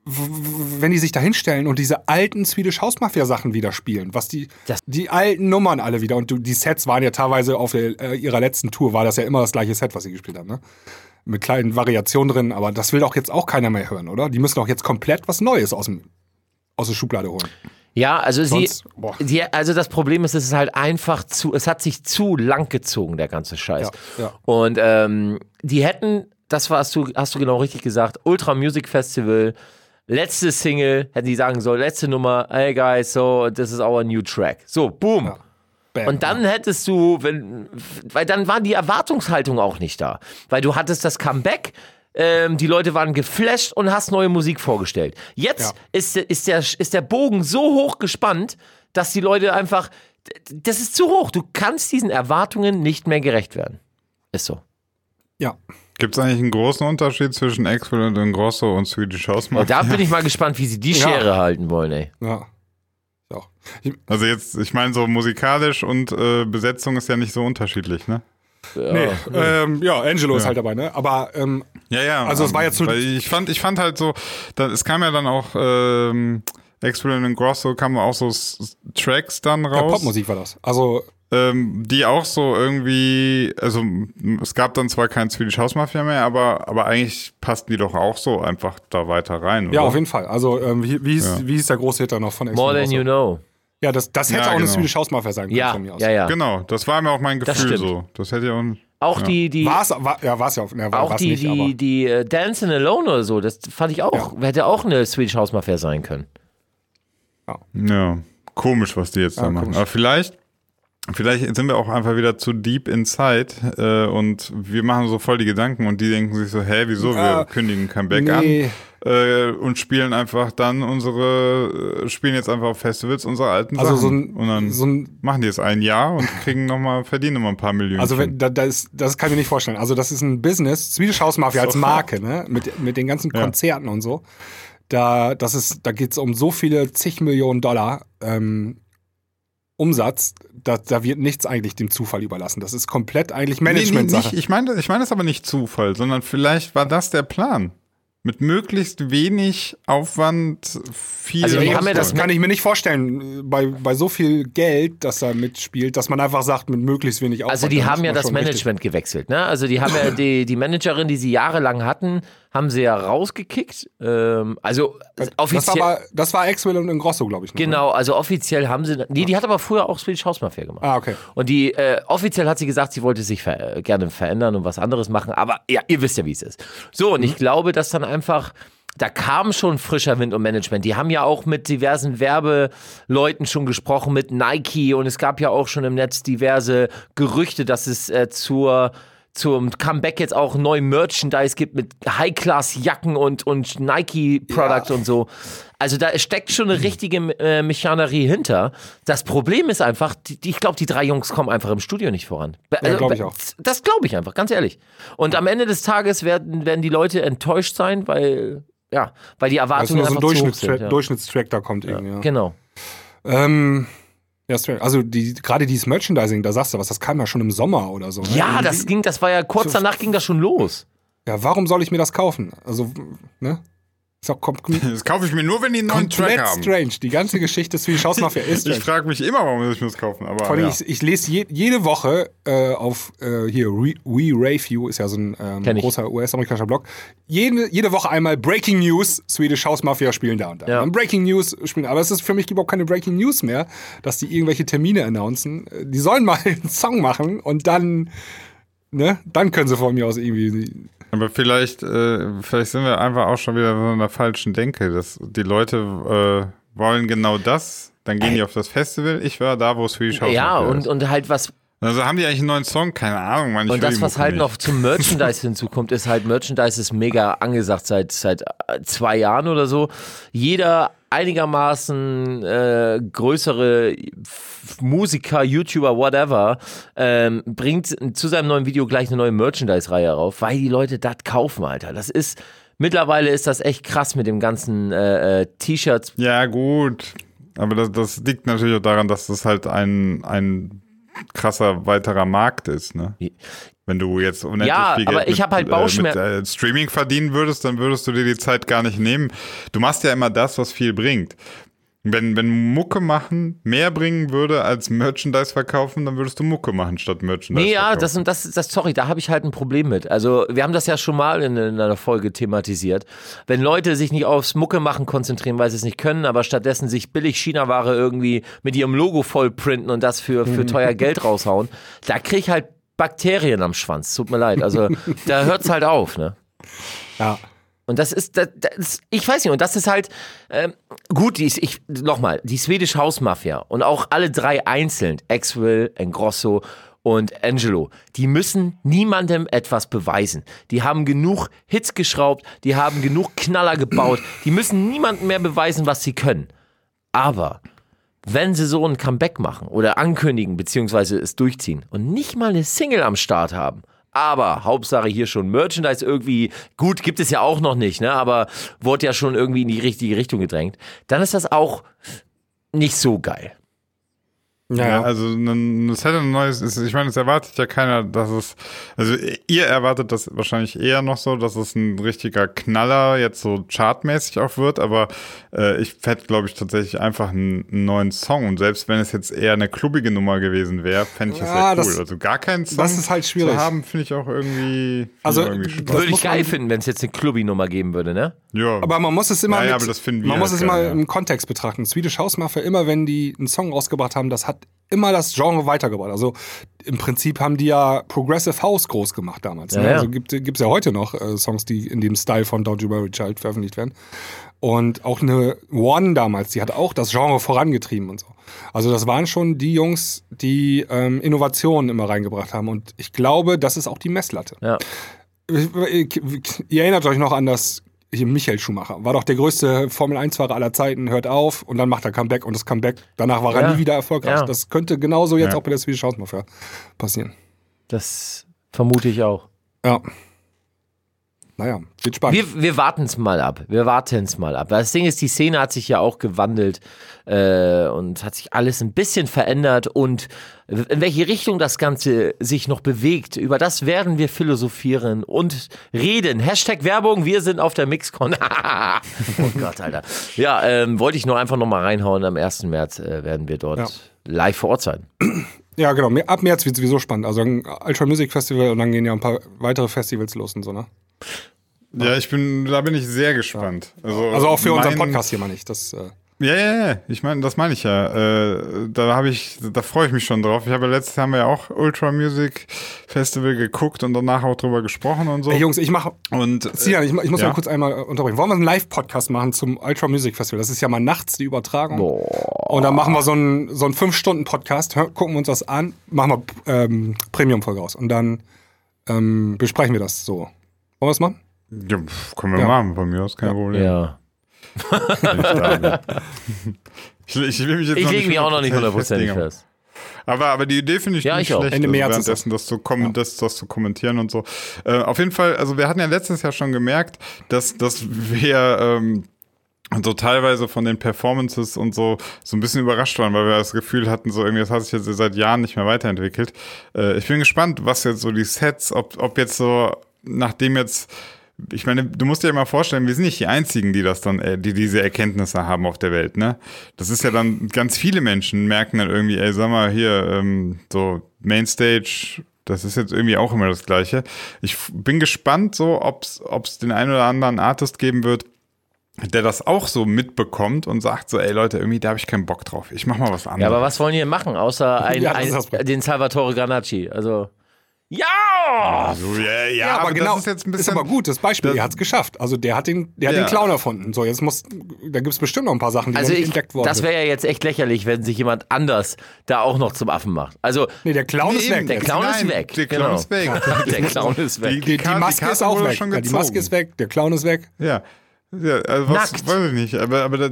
wenn die sich da hinstellen und diese alten Swedish House Mafia Sachen wieder spielen, was die, Das- die alten Nummern alle wieder und die Sets waren ja teilweise auf der, äh, ihrer letzten Tour, war das ja immer das gleiche Set, was sie gespielt haben, ne? Mit kleinen Variationen drin, aber das will doch jetzt auch keiner mehr hören, oder? Die müssen doch jetzt komplett was Neues aus, dem, aus der Schublade holen. Ja, also sie, Sonst- boah. sie, also das Problem ist, es ist halt einfach zu, es hat sich zu lang gezogen, der ganze Scheiß. Ja, ja. Und ähm, die hätten, das warst du, hast du genau richtig gesagt, Ultra Music Festival, letzte Single, hätten die sagen sollen, letzte Nummer, hey guys, so, this is our new track. So, boom. Ja. Bam. Und dann hättest du, wenn, weil dann war die Erwartungshaltung auch nicht da. Weil du hattest das Comeback, ähm, die Leute waren geflasht und hast neue Musik vorgestellt. Jetzt Ja. ist, der- ist, der, ist der Bogen so hoch gespannt, dass die Leute einfach, das ist zu hoch. Du kannst diesen Erwartungen nicht mehr gerecht werden. Ist so. ja. Gibt es eigentlich einen großen Unterschied zwischen Excellent und Grosso und Swedish House Und Mafia? da bin ich mal gespannt, wie sie die Ja. Schere halten wollen, ey. Ja. Ja. Ich, Also jetzt, ich meine, so musikalisch und äh, Besetzung ist ja nicht so unterschiedlich, ne? nee, ähm, ja, Angelo ist halt dabei, ne? Aber ähm, Ja, ja. Also es war ja zu- weil ich fand, ich fand halt so, da, es kam ja dann auch ähm, Experiment und Grosso kamen auch so S- Tracks dann ja, raus, Popmusik war das. Also ähm, die auch so irgendwie, also es gab dann zwar kein Swedish House Mafia mehr, aber aber eigentlich passten die doch auch so einfach da weiter rein. Ja, oder? auf jeden Fall. Also, ähm, wie, wie, hieß, Ja. wie hieß der große Hit da noch von More than you know. Ja, das, das hätte Ja, auch eine genau. Swedish House Mafia sein können Ja, von mir aus. ja, ja. Genau, das war mir auch mein Das Gefühl stimmt. so. Das hätte ja auch. Auch die, die, War's, war, ja, war es ja. auf- Ne, war, auch war's die, nicht, aber, die, die äh, Dancing Alone oder so, das fand ich auch, hätte auch eine Swedish House Mafia sein können. Ja, komisch, was die jetzt da Ja, machen. komisch. Aber vielleicht, vielleicht sind wir auch einfach wieder zu deep inside äh, und wir machen so voll die Gedanken und die denken sich so, hä, wieso? Wir Ah, kündigen Comeback nee. an äh, und spielen einfach dann unsere, äh, spielen jetzt einfach auf Festivals unsere alten Also Sachen. so ein- und dann so ein- machen die es ein Jahr und kriegen noch mal, verdienen nochmal ein paar Millionen. Also wenn, da, da ist, das kann ich mir nicht vorstellen. Also das ist ein Business, Swedish House Mafia als. Marke, ne? Mit, mit den ganzen Ja. Konzerten und so. Da, das ist, da geht es um so viele zig Millionen Dollar ähm, Umsatz, da, da wird nichts eigentlich dem Zufall überlassen. Das ist komplett eigentlich nee, nee, Management-Sache. nicht, ich meine ich meine das aber nicht Zufall, sondern vielleicht war das der Plan. Mit möglichst wenig Aufwand viel Also ja das kann ich mir nicht vorstellen, äh, bei, bei so viel Geld, das da mitspielt, dass man einfach sagt, mit möglichst wenig Aufwand. Also die haben ja das schon richtig- Management gewechselt, ne? Also die haben ja die, die Managerin, die sie jahrelang hatten, haben sie ja rausgekickt. Ähm, also Das offiziell. war, das war Axwell und Ingrosso, glaube ich. noch, ne? Genau, also offiziell haben sie. Nee, die hat aber früher auch Swedish House Mafia gemacht. Ah, okay. Und die äh, offiziell hat sie gesagt, sie wollte sich ver äh, gerne verändern und was anderes machen. Aber ja, ihr wisst ja, wie es ist. So, und ich Mhm. glaube, dass dann einfach. Da kam schon frischer Wind und Management. Die haben ja auch mit diversen Werbeleuten schon gesprochen, mit Nike und es gab ja auch schon im Netz diverse Gerüchte, dass es äh, zur zum Comeback jetzt auch neu Merchandise gibt mit High-Class-Jacken und, und Nike-Products und so. Also da steckt schon eine richtige äh, Mechanerie hinter. Das Problem ist einfach, die, die, ich glaube, die drei Jungs kommen einfach im Studio nicht voran. Also, glaub ich auch. Das glaube ich einfach, ganz ehrlich. Und am Ende des Tages werden, werden die Leute enttäuscht sein, weil, ja, weil die Erwartungen nur so ein Durchschnittstrack, sind. Ja. Durchschnittstrack da kommt irgendwie. Ja. Genau. Ähm, ja, strange. also die, gerade dieses Merchandising, da sagst du was, das kam ja schon im Sommer oder so. ne? Ja, Irgendwie- das ging, das war ja kurz danach ging das schon los. Ja, warum soll ich mir das kaufen? Also, ne? Ist auch Das kaufe ich mir nur, wenn die einen neuen Track haben. strange. Die ganze Geschichte Swedish House Mafia ist Ich strange. frage mich immer, warum ich mir das kaufen. Aber Vor allem, ja. ich, ich lese je, jede Woche äh, auf äh, hier We Rave You ist ja so ein ähm, ich. großer US-amerikanischer Blog. Jede, jede Woche einmal Breaking News, Swedish House Mafia spielen da und da. Ja. Dann Breaking News spielen, aber es ist für mich überhaupt keine Breaking News mehr, dass die irgendwelche Termine announcen. Die sollen mal einen Song machen und dann, ne, dann können sie von mir aus irgendwie. Aber vielleicht, äh, vielleicht sind wir einfach auch schon wieder so in der falschen Denke. Dass die Leute äh, wollen genau das, dann gehen die auf das Festival. Ich war da, wo Swedish House Ja, Mafia und, ist. und halt was Also haben die eigentlich einen neuen Song? Keine Ahnung, man. Ich Und das, was halt nicht. noch zum Merchandise hinzukommt, ist halt, Merchandise ist mega angesagt seit, seit äh, zwei Jahren oder so. Jeder einigermaßen äh, größere Musiker, YouTuber, whatever, ähm, bringt zu seinem neuen Video gleich eine neue Merchandise-Reihe rauf, weil die Leute das kaufen, Alter. Das ist, mittlerweile ist das echt krass mit dem ganzen äh, äh, T-Shirts. Ja, gut. Aber das, das liegt natürlich auch daran, dass das halt ein, ein krasser weiterer Markt ist, ne? Wenn du jetzt unendlich Ja, viel Geld aber ich mit, hab halt äh, Bauchschmer- mit äh, Streaming verdienen würdest, dann würdest du dir die Zeit gar nicht nehmen. Du machst ja immer das, was viel bringt. Wenn, wenn Mucke machen mehr bringen würde als Merchandise verkaufen, dann würdest du Mucke machen statt Merchandise Nee, ja, verkaufen. das, und das, das, sorry, da habe ich halt ein Problem mit. Also, wir haben das ja schon mal in, in einer Folge thematisiert. Wenn Leute sich nicht aufs Mucke machen konzentrieren, weil sie es nicht können, aber stattdessen sich billig China-Ware irgendwie mit ihrem Logo vollprinten und das für, für teuer Geld raushauen, da krieg ich halt Bakterien am Schwanz. Tut mir leid. Also, da hört's halt auf, ne? Ja. Und das ist, das, das, ich weiß nicht, und das ist halt, ähm, gut, die, ist- ich, nochmal, die Swedish House Mafia und auch alle drei einzeln, Axwell, Engrosso und Angelo, die müssen niemandem etwas beweisen. Die haben genug Hits geschraubt, die haben genug Knaller gebaut, die müssen niemandem mehr beweisen, was sie können. Aber wenn sie so ein Comeback machen oder ankündigen, beziehungsweise es durchziehen und nicht mal eine Single am Start haben, aber Hauptsache hier schon Merchandise irgendwie, gut, gibt es ja auch noch nicht, ne? aber wurde ja schon irgendwie in die richtige Richtung gedrängt, dann ist das auch nicht so geil. Ja, Ja, ja. also ein, das hätte ein neues, ist, ich meine, es erwartet ja keiner, dass es, also ihr erwartet das wahrscheinlich eher noch so, dass es ein richtiger Knaller jetzt so chartmäßig auch wird, aber äh, ich hätte, glaube ich, tatsächlich einfach einen, einen neuen Song und selbst wenn es jetzt eher eine klubbige Nummer gewesen wäre, fände ich das Ja, sehr cool. das- also gar keinen Song das ist halt schwierig. zu haben, finde ich auch irgendwie, Also, irgendwie Würde ich muss geil finden, wenn es jetzt eine Clubby-Nummer geben würde, ne? ja. Aber man muss es immer, Ja, ja, mit, aber das finden wir man muss halt es immer ja. im Kontext betrachten. Swedish House Mafia, immer wenn die einen Song rausgebracht haben, das hat immer das Genre weitergebracht. Also im Prinzip haben die ja Progressive House groß gemacht damals. Ja, ne? Also gibt es ja heute noch äh, Songs, die in dem Style von Don't You Worry Child veröffentlicht werden. Und auch eine One damals, die hat auch das Genre vorangetrieben und so. Also das waren schon die Jungs, die ähm, Innovationen immer reingebracht haben. Und ich glaube, das ist auch die Messlatte. Ja. Ihr erinnert euch noch an das Michael Schumacher. War doch der größte Formel-1-Fahrer aller Zeiten, hört auf und dann macht er Comeback und das Comeback, danach war Ja. er nie wieder erfolgreich. Ja. Das könnte genauso jetzt Ja. auch bei der Swedish House Mafia passieren. Das vermute ich auch. Ja. Naja, wird spannend. Wir, wir warten es mal ab. Wir warten es mal ab. Das Ding ist, die Szene hat sich ja auch gewandelt äh, und hat sich alles ein bisschen verändert und in welche Richtung das Ganze sich noch bewegt, über das werden wir philosophieren und reden. Hashtag Werbung, wir sind auf der Mixcon. oh Gott, Alter. Ja, ähm, wollte ich nur einfach nochmal reinhauen. Am 1. März äh, werden wir dort Ja. live vor Ort sein. ja, genau. Ab März wird sowieso spannend. Also ein Ultra Music Festival und dann gehen ja ein paar weitere Festivals los und so, ne? Ja, ich bin, da bin ich sehr gespannt. Also, Also auch für unseren mein- Podcast hier mal nicht. Das, äh, Ja, ja, ja. Ich meine, das meine ich ja. Äh, da habe ich, da freue ich mich schon drauf. Ich habe ja letztes Jahr haben wir ja auch Ultra Music Festival geguckt und danach auch drüber gesprochen und so. Ey, Jungs, ich mache und Sian, ich, ich muss ja. mal kurz einmal äh, unterbrechen. Wollen wir einen Live-Podcast machen zum Ultra Music Festival? Das ist ja mal nachts die Übertragung. Und dann machen wir so einen, so einen 5-Stunden-Podcast, hör- gucken wir uns das an, machen wir ähm, Premium-Folge aus. Und dann ähm, besprechen wir das so. Wollen wir es machen? Ja, können wir Ja. machen, von mir aus kein Problem. Ja. ich. Ich, ich will mich jetzt Ich lege mich auch noch nicht hundertprozentig fest. Aber, aber die Idee finde ich Ja, nicht ich auch. schlecht, Ende also März währenddessen das zu, kom das, das zu kommentieren und so. Äh, auf jeden Fall, also wir hatten ja letztes Jahr schon gemerkt, dass, dass wir ähm, so teilweise von den Performances und so so ein bisschen überrascht waren, weil wir das Gefühl hatten, so irgendwie, das hat sich jetzt seit Jahren nicht mehr weiterentwickelt. Äh, ich bin gespannt, was jetzt so die Sets, ob, ob jetzt so, nachdem jetzt ich meine, du musst dir mal vorstellen, wir sind nicht die Einzigen, die das dann, äh, die diese Erkenntnisse haben auf der Welt, ne? Das ist ja dann, ganz viele Menschen merken dann irgendwie, ey, sag mal, hier, ähm, so Mainstage, das ist jetzt irgendwie auch immer das Gleiche. Ich bin gespannt, so, ob's, ob's den einen oder anderen Artist geben wird, der das auch so mitbekommt und sagt so, ey Leute, irgendwie da habe ich keinen Bock drauf. Ich mach mal was anderes. Ja, aber was wollen die denn machen, außer ein, Ja, ein, den Salvatore Granacci? Also, ja! so, ja, ja, Ja, aber, genau. das ist jetzt ein bisschen. aber gut, das Beispiel, das- er hat es geschafft. Also der hat den, der hat Ja. den Clown erfunden. So, jetzt muss, da gibt es bestimmt noch ein paar Sachen, die Also ich, entdeckt worden das wäre ja jetzt echt lächerlich, wenn sich jemand anders da auch noch zum Affen macht. Also, Nee, der Clown Nee, ist weg. der. Clown ist Nein, weg. der Clown genau. ist weg. Der Clown ist weg. Die- die, die Karte- Maske ist auch weg. schon Ja, die Maske ist weg, der Clown ist weg. Ja. ja also was Nackt. weiß ich nicht, aber, aber das,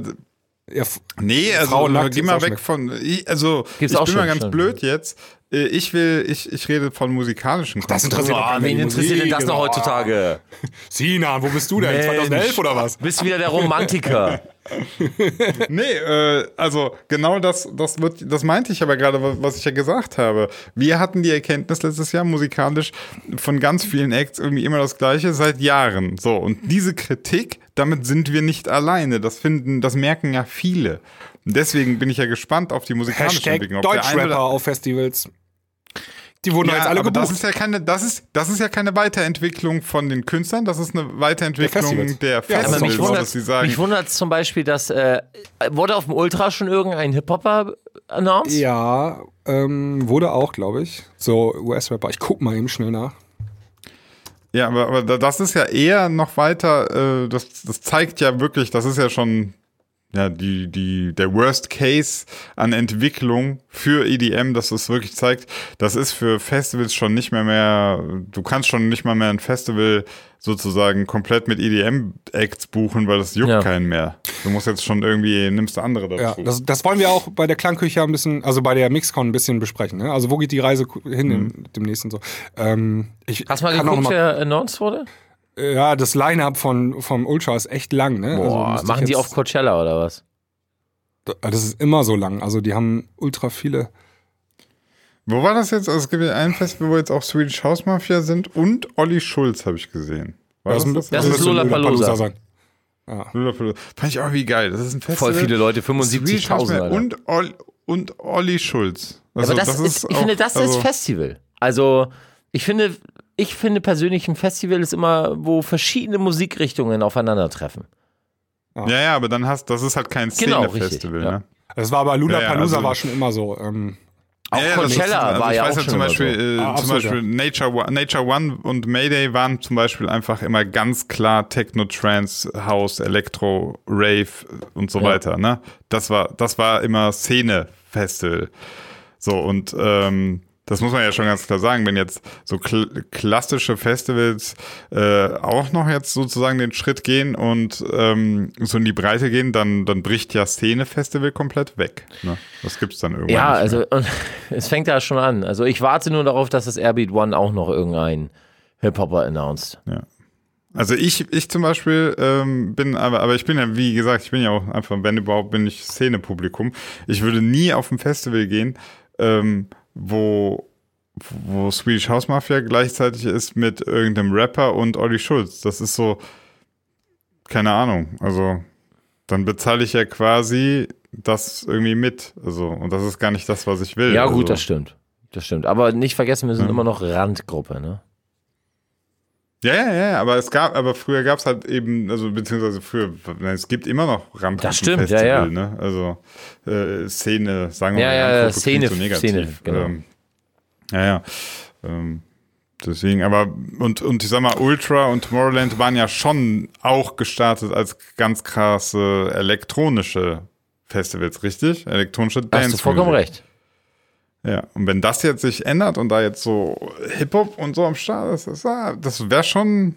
Ja, Nee, also Frau geh ist mal weg von. Ich, also Gibt's ich auch bin schon, mal ganz stimmt. blöd jetzt. Äh, Ich will, ich, ich rede von musikalischen Das interessiert Oh, wen interessiert denn das noch heutzutage? Sinan, wo bist du denn? Mensch. 2011 oder was? Bist wieder der Romantiker. Nee, äh, also genau das, das wird, das meinte ich aber gerade, was, was ich ja gesagt habe. Wir hatten die Erkenntnis letztes Jahr musikalisch von ganz vielen Acts irgendwie immer das Gleiche seit Jahren. So und diese Kritik, damit sind wir nicht alleine. Das finden, das merken ja viele. Und deswegen bin ich ja gespannt auf die musikalische Entwicklung. Ob Deutschrapper auf Festivals. Die wurden doch jetzt alle aber das gebucht. ist ja keine, das ist, das ist ja keine Weiterentwicklung von den Künstlern, das ist eine Weiterentwicklung Festivals. der Ja, Festivals, Aber mich so, wundert dass sie sagen. mich wundert zum Beispiel, dass äh, wurde auf dem Ultra schon irgendein Hip-Hopper announced? Ja, ähm, wurde auch, glaube ich. So US-Rapper. Ich guck mal eben schnell nach. Ja, aber, aber da- das ist ja eher noch weiter, äh, das, das zeigt ja wirklich, das ist ja schon ja, die, die, der Worst Case an Entwicklung für EDM, dass es wirklich zeigt, das ist für Festivals schon nicht mehr mehr, du kannst schon nicht mal mehr ein Festival sozusagen komplett mit EDM-Acts buchen, weil das juckt Ja. keinen mehr. Du musst jetzt schon irgendwie, nimmst du andere Ja, dazu. das, das wollen wir auch bei der Klangküche ein bisschen, also bei der Mixcon ein bisschen besprechen. Ne? Also wo geht die Reise hin im, demnächst und so. Ähm, ich Hast du mal geguckt, noch wer announced wurde? Ja, das Line-Up von, vom Ultra ist echt lang. Ne? Also Boah, ich machen die auf Coachella oder was? Das ist immer so lang. Also die haben ultra viele. Wo war das jetzt? Also es gibt ja ein Festival, wo jetzt auch Swedish House Mafia sind und Olli Schulz habe ich gesehen. War das, das? Das ist müsste Lollapalooza. sein. Lollapalooza. Fand ich auch wie geil. Das ist ein Festival. Voll viele Leute, Swedish House 75.000. Mafia Alter. Und, Olli, und Olli Schulz. Also aber das, ist, ich auch- finde, das also, ist Festival. Also, ich finde, ich finde persönlich, ein Festival ist immer, wo verschiedene Musikrichtungen aufeinandertreffen. Ja, ja, aber dann hast das ist halt kein Genau, Szene-Festival. richtig, ja. ne? Das war bei Luna Ja, ja, Palooza also- war schon immer so. Ähm, Auch Ja, ja, Coachella also war ich ja weiß auch schon zum Beispiel, so. äh, Ah, zum Beispiel Nature, One, Nature One und Mayday waren zum Beispiel einfach immer ganz klar Techno, Trance, House, Elektro, Rave und so Ja. weiter. Ne? Das war, das war immer Szene-Festival. So und ähm, das muss man ja schon ganz klar sagen, wenn jetzt so kl klassische Festivals äh, auch noch jetzt sozusagen den Schritt gehen und ähm, so in die Breite gehen, dann, dann bricht ja Szene-Festival komplett weg. Ne? Das gibt's dann irgendwann. Ja, also es fängt ja schon an. Also ich warte nur darauf, dass das Airbeat One auch noch irgendein Hip-Hopper announced. Also ich, ich zum Beispiel ähm, bin, aber, aber ich bin ja, wie gesagt, ich bin ja auch einfach, wenn überhaupt, bin ich Szenepublikum. Ich würde nie auf ein Festival gehen, ähm, wo, wo Swedish House Mafia gleichzeitig ist mit irgendeinem Rapper und Olli Schulz. Das ist so, keine Ahnung. Also dann bezahle ich ja quasi das irgendwie mit. Also, und das ist gar nicht das, was ich will. Ja, also, gut, das stimmt. Das stimmt. Aber nicht vergessen, wir sind Ja. immer noch Randgruppe, ne? Ja, ja, ja, ja, aber es gab, aber früher gab es halt eben, also beziehungsweise früher, es gibt immer noch Randgruppen Das stimmt, ja, ja. Ne? Also äh, Szene, sagen wir Ja, mal, ja, klingt Szene, so negativ. Szene, genau. Ähm, ja, ja. Ähm, deswegen, aber und und ich sag mal, Ultra und Tomorrowland waren ja schon auch gestartet als ganz krasse elektronische Festivals, richtig? Elektronische Dance. Hast du vollkommen recht. Ja, und wenn das jetzt sich ändert und da jetzt so Hip-Hop und so am Start ist, das, das wäre schon.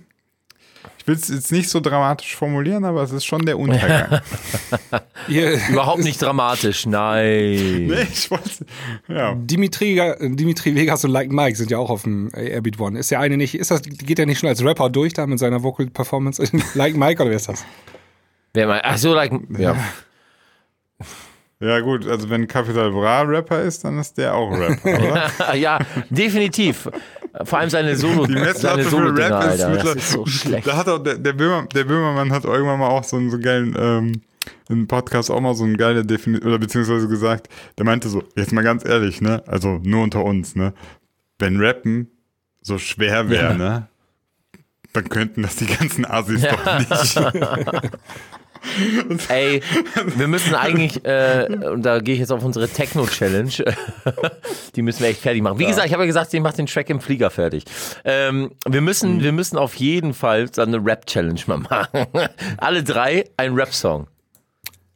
Ich will es jetzt nicht so dramatisch formulieren, aber es ist schon der Untergang. Überhaupt nicht dramatisch, nein. nee, ich wollte. Ja. Dimitri, Dimitri Vegas und Like Mike sind ja auch auf dem Airbeat One. Ist der eine nicht, ist das, geht der nicht schon als Rapper durch da mit seiner Vocal Performance? like Mike oder wer ist das? Wer mal, ach so, like, ja. ja, gut, also wenn Capital Bra Rapper ist, dann ist der auch Rapper, oder? ja, definitiv. Vor allem seine Solo, Die Messlatte für Solo Rap ist, Alter. Das ist so schlecht. Da hat auch der, der, Böhmer, der Böhmermann hat irgendwann mal auch so einen so geilen ähm, im Podcast auch mal so eine geile Definition, oder beziehungsweise gesagt, der meinte so, jetzt mal ganz ehrlich, ne, also nur unter uns, ne, wenn Rappen so schwer wäre, Ja. ne, dann könnten das die ganzen Asis doch nicht. Ey, wir müssen eigentlich, äh, und da gehe ich jetzt auf unsere Techno-Challenge, die müssen wir echt fertig machen. Wie gesagt, ich habe ja gesagt, ich mache den Track im Flieger fertig. Ähm, wir, müssen, wir müssen auf jeden Fall so eine Rap-Challenge mal machen. Alle drei ein Rap-Song.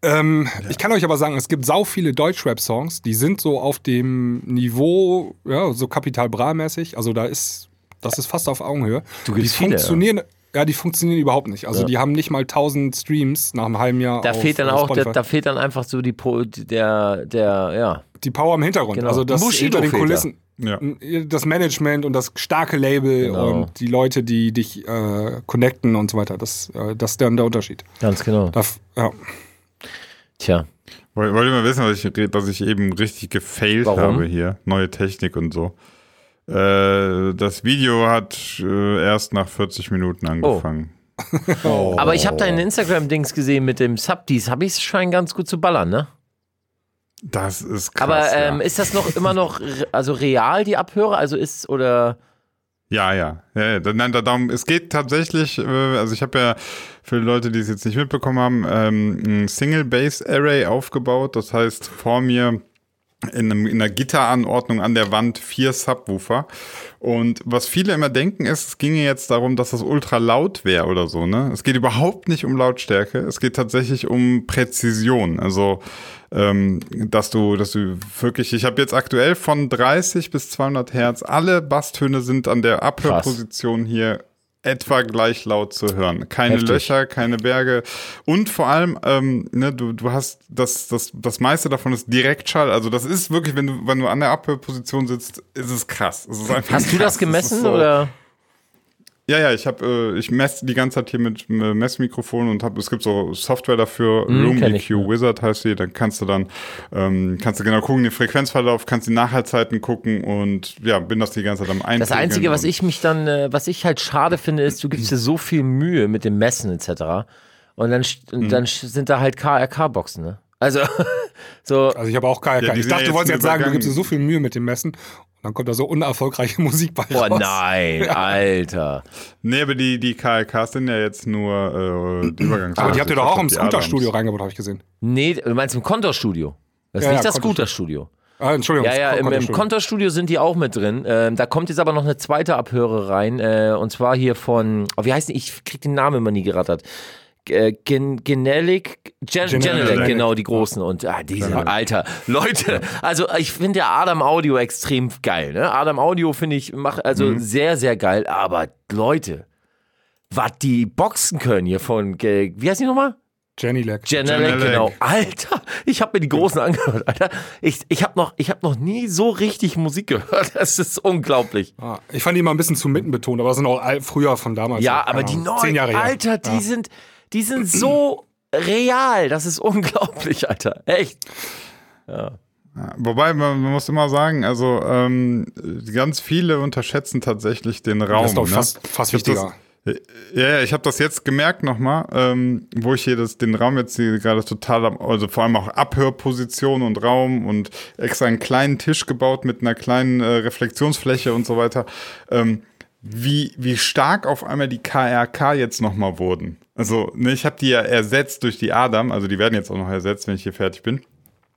Ähm, ich kann euch aber sagen, es gibt sau viele Deutsch-Rap-Songs, die sind so auf dem Niveau, ja, so Kapital Bra-mäßig. Also da ist, das ist fast auf Augenhöhe. Du die gibst viele, funktionieren, ja. Die funktionieren überhaupt nicht. Also die haben nicht mal 1000 Streams nach einem halben Jahr. Da auf, fehlt dann auch, da, Spotify. da fehlt dann einfach so die, Po- der, der, ja. die Power im Hintergrund. Genau. Also das Bushido hinter den fehlt Kulissen. Ja. Das Management und das starke Label Genau. und die Leute, die dich äh, connecten und so weiter. Das, äh, das ist dann der Unterschied. Ganz genau. Da, ja. Tja. Wollt wollt ihr mal wissen, dass ich, dass ich eben richtig gefailt Warum? habe hier? Neue Technik und so. Äh, das Video hat äh, erst nach 40 Minuten angefangen. Aber ich habe deinen Instagram-Dings gesehen mit dem Subdies. Habe ich es scheint ganz gut zu ballern, ne? Das ist krass. Aber ähm, ja. ist das noch immer noch re- also real die Abhörer? Also ist oder Ja, ja. ja, ja. Nein, da, darum, es geht tatsächlich, äh, also ich habe ja für die Leute, die es jetzt nicht mitbekommen haben, ähm, ein Single-Base-Array aufgebaut. Das heißt, vor mir in, einem, in einer Gitteranordnung an der Wand vier Subwoofer. Und was viele immer denken ist, es ginge jetzt darum, dass das ultra laut wäre oder so. Ne? Es geht überhaupt nicht um Lautstärke. Es geht tatsächlich um Präzision. Also ähm, dass du, dass du wirklich, ich habe jetzt aktuell von 30 bis 200 Hertz, alle Basstöne sind an der Abhörposition hier etwa gleich laut zu hören. Keine Heftig. Löcher, keine Berge und vor allem, ähm, ne, du, du hast das, das, das meiste davon ist Direktschall. Also das ist wirklich, wenn du, wenn du an der Abhörposition sitzt, ist es krass. Es ist hast du krass. das Es gemessen ist so- oder? Ja, ja, ich habe, äh, ich messe die ganze Zeit hier mit Messmikrofon und habe, es gibt so Software dafür, Mhm, Room EQ. Wizard heißt die, dann kannst du dann, ähm, kannst du genau gucken, den Frequenzverlauf, kannst die Nachhaltzeiten gucken und ja, bin das die ganze Zeit am Einpegeln. Das Einzige, was ich mich dann, äh, was ich halt schade finde, ist, du gibst dir so viel Mühe mit dem Messen etc. Und dann, und dann st- sind da halt KRK-Boxen, ne? Also, so, Also ich habe auch KRK. Ja, ich dachte, ja du wolltest jetzt sagen, du gibst dir so viel Mühe mit dem Messen und dann kommt da so unerfolgreiche Musik bei oh raus. nein, Alter. Nee, aber die, die KLKs sind ja jetzt nur äh, die Übergangs. Aber die habt ihr doch auch im Scooter-Studio reingebaut, habe ich gesehen. Nee, du meinst im Kontorstudio. Das ist Ja, nicht ja, das Scooter-Studio. Ah, Entschuldigung. Ja, ja, im, im Konterstudio. Kontorstudio sind die auch mit drin. Ähm, da kommt jetzt aber noch eine zweite Abhöre rein. Äh, und zwar hier von, oh, wie heißt die? Ich krieg den Namen immer nie gerattert. G- Gen Genelic, Gen. Genelec, genau, die großen. Und ah, diese, Alter, Leute, also ich finde ja Adam Audio extrem geil. Ne? Adam Audio finde ich, macht also Mhm. sehr, sehr geil. Aber Leute, was die Boxen können hier von, wie heißt die nochmal? Jenny Leck. Genelec, Genelec. genau. Alter, ich habe mir die großen angehört, Alter. Ich, ich habe noch, ich hab noch nie so richtig Musik gehört. Das ist unglaublich. Ah, ich fand die mal ein bisschen zu mitten betont, aber das sind auch früher von damals. Ja, aber die neuen. Alter, die Ja. sind, die sind so real. Das ist unglaublich, Alter. Echt. Wobei, man, man muss immer sagen, also ähm, ganz viele unterschätzen tatsächlich den Raum. Das ist doch ne? fast, fast wichtiger. Das, ja, ja, ich habe das jetzt gemerkt nochmal, ähm, wo ich hier das, den Raum jetzt hier gerade total, also vor allem auch Abhörposition und Raum und extra einen kleinen Tisch gebaut mit einer kleinen äh, Reflexionsfläche und so weiter. Ähm, wie, wie stark auf einmal die KRK jetzt nochmal wurden. Also, ne, ich habe die ja ersetzt durch die Adam, also die werden jetzt auch noch ersetzt, wenn ich hier fertig bin.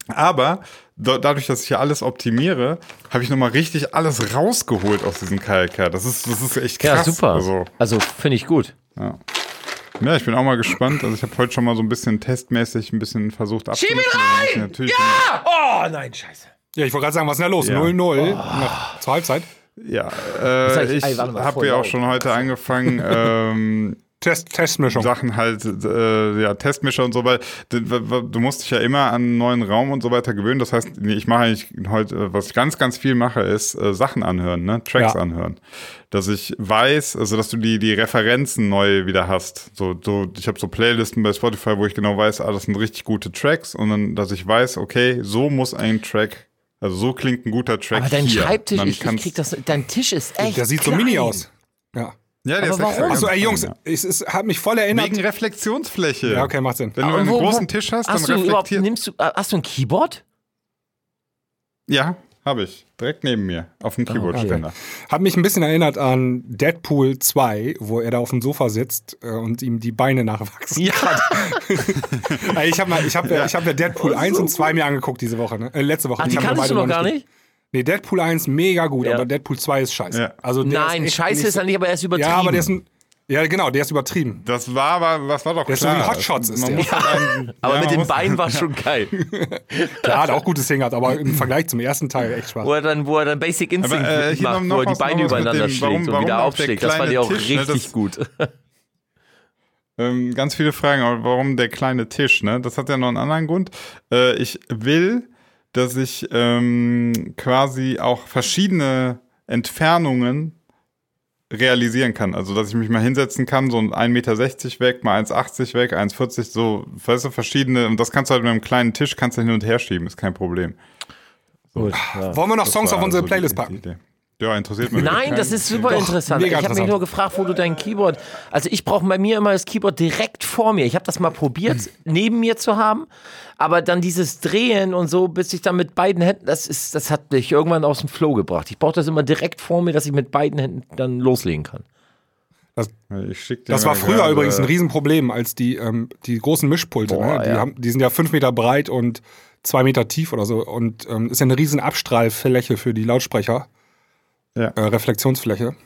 Aber da, dadurch, dass ich hier alles optimiere, habe ich nochmal richtig alles rausgeholt aus diesem KLK. Das ist, das ist echt krass. Ja, super. Also, Also, finde ich gut. ja, ich bin auch mal gespannt. Also ich habe heute schon mal so ein bisschen testmäßig ein bisschen versucht abzumischen. Natürlich Oh, nein, scheiße. Ja, ich wollte gerade sagen, was ist denn da los? Ja. 0-0 nach, zur Halbzeit. Ja, äh, ich? habe ja auch schon heute angefangen, ähm, Test, Testmischung. Sachen halt, äh, ja, Testmischer und so weiter. Du, musst dich ja immer an einen neuen Raum und so weiter gewöhnen. Das heißt, ich mache eigentlich heute, was ich ganz, ganz viel mache, ist äh, Sachen anhören, ne? Tracks Ja. anhören. Dass ich weiß, also dass du die, die Referenzen neu wieder hast. So, so ich habe so Playlisten bei Spotify, wo ich genau weiß, ah, das sind richtig gute Tracks und dann, dass ich weiß, okay, so muss ein Track, also so klingt ein guter Track. Aber dein hier. Schreibtisch, Dann ich, ich krieg das, dein Tisch ist echt Der sieht so klein. mini aus. Ja. Ja, der Aber ist warum? Achso, ey Jungs, ja. es, hat mich voll erinnert. Wegen Reflexionsfläche. ja, okay, macht Sinn. Wenn du einen wo- großen wo- Tisch hast, dann Hast du überhaupt, reflektiert. nimmst du, äh, hast du ein Keyboard? Ja, habe ich. Direkt neben mir. Auf dem Keyboardständer. Hat mich ein bisschen erinnert an Deadpool 2, wo er da auf dem Sofa sitzt äh, und ihm die Beine nachwachsen. Ja. Ich habe ich habe, ja. ich habe ja Deadpool 1 und 2 mir angeguckt diese Woche, ne? Äh, letzte Woche. Ach, Ich die hab mir kannst du noch gar nicht? Nee, Deadpool 1 mega gut, Ja. aber Deadpool 2 ist scheiße. Ja. Also der Nein, ist scheiße ist er nicht, aber er ist übertrieben. Ja, aber der ist ein, ja genau, der ist übertrieben. Das war aber, was war doch Der ist so klar. wie Hotshots ist Man der. muss halt einen, aber ja, mit den Beinen war schon geil. Der hat auch gutes Singert, aber im Vergleich zum ersten Teil echt Spaß. Wo er dann, wo er dann Basic Instinct Aber, äh, hier macht, wo er die Beine übereinander dem- schlägt warum- und warum wieder auch der aufschlägt. Das fand ich auch Tisch, ne, richtig das- gut. Ähm, ganz viele Fragen, aber warum der kleine Tisch, ne? Das hat ja noch einen anderen Grund. Äh, ich will, dass ich ähm, quasi auch verschiedene Entfernungen realisieren kann. Also, dass ich mich mal hinsetzen kann, so ein 1,60 Meter weg, mal 1,80 weg, 1,40, so, weißt du, verschiedene. Und das kannst du halt mit einem kleinen Tisch, kannst du hin und her schieben, ist kein Problem. Gut, ja. Wollen wir noch Songs auf unsere also Playlist die packen? Idee. Ja, interessiert mich. Nein, das ist super Doch, interessant. ich habe mich nur gefragt, wo du dein Keyboard. Also ich brauche bei mir immer das Keyboard direkt vor mir. Ich habe das mal probiert, neben mir zu haben, aber dann dieses Drehen und so, bis ich dann mit beiden Händen, das ist, das hat mich irgendwann aus dem Flow gebracht. Ich brauche das immer direkt vor mir, dass ich mit beiden Händen dann loslegen kann. Ich schick dir Das mal war früher gerade- übrigens ein Riesenproblem, als die, ähm, die großen Mischpulte, Boah, ne? die, ja. haben, die sind ja fünf Meter breit und zwei Meter tief oder so. Und ähm, ist ja eine riesen Abstrahlfläche für die Lautsprecher. Ja. Äh, Reflexionsfläche.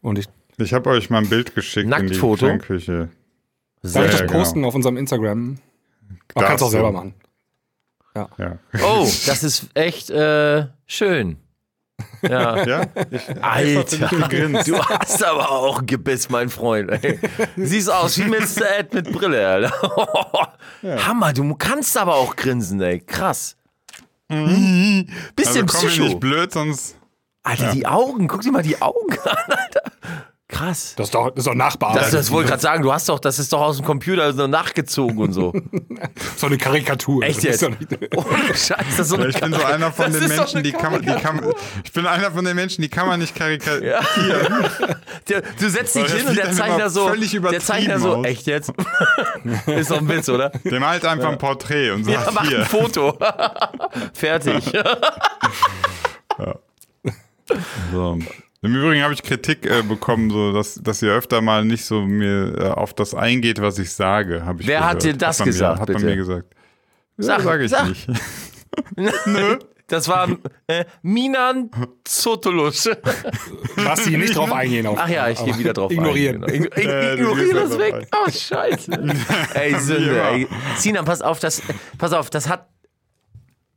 Und ich Ich habe euch mal ein Bild geschickt Nacktfoto? in die Küche. soll ich Ja, das genau. posten auf unserem Instagram. Aber Darfst kannst auch selber machen. Ja. Oh, das ist echt äh, schön. Ja. Ja? Ich, Alter, du hast aber auch ein Gebiss, mein Freund. Ey. Siehst aus wie Mr. Ed mit Brille, Alter. Hammer, du kannst aber auch grinsen, ey. Krass. also Bisschen komm mir Psycho. nicht blöd, sonst. Alter, die Augen, guck dir mal die Augen an, Alter. Krass. Das ist doch, das ist doch nachbearbeitet. Das, das wollte ich gerade sagen, du hast doch, das ist doch aus dem Computer so nachgezogen und so. so eine Karikatur. Echt jetzt? doch nicht- Oh, Scheiße, das ist so Ja, eine ich bin so einer von Das den Menschen, die kann man, die kann man, ich bin einer von den Menschen, die kann man nicht karikatieren. Der, du setzt dich hin und der Zeichner so, völlig der Zeichner so, aus. echt jetzt? ist doch ein Witz, oder? Der malt einfach ein Porträt und Ja, sagt mach hier. ein Foto. Fertig. So. Im Übrigen habe ich Kritik äh, bekommen, so dass, dass ihr öfter mal nicht so mir äh, auf das eingeht, was ich sage. Hab ich Wer gehört. hat dir das man mir, gesagt, Hat man bitte? mir gesagt. Ja, Sag- sage ich sag. nicht. Das war äh, Minan Zotulus. Lass sie nicht drauf eingehen. Auf, Ach ja, ich gehe wieder drauf Ignorieren. ein. Genau. Äh, du Ignoriere gehst das da weg. drauf Oh, scheiße. ey, Sünde. Ey. Sinan, pass auf, das, pass auf, das hat,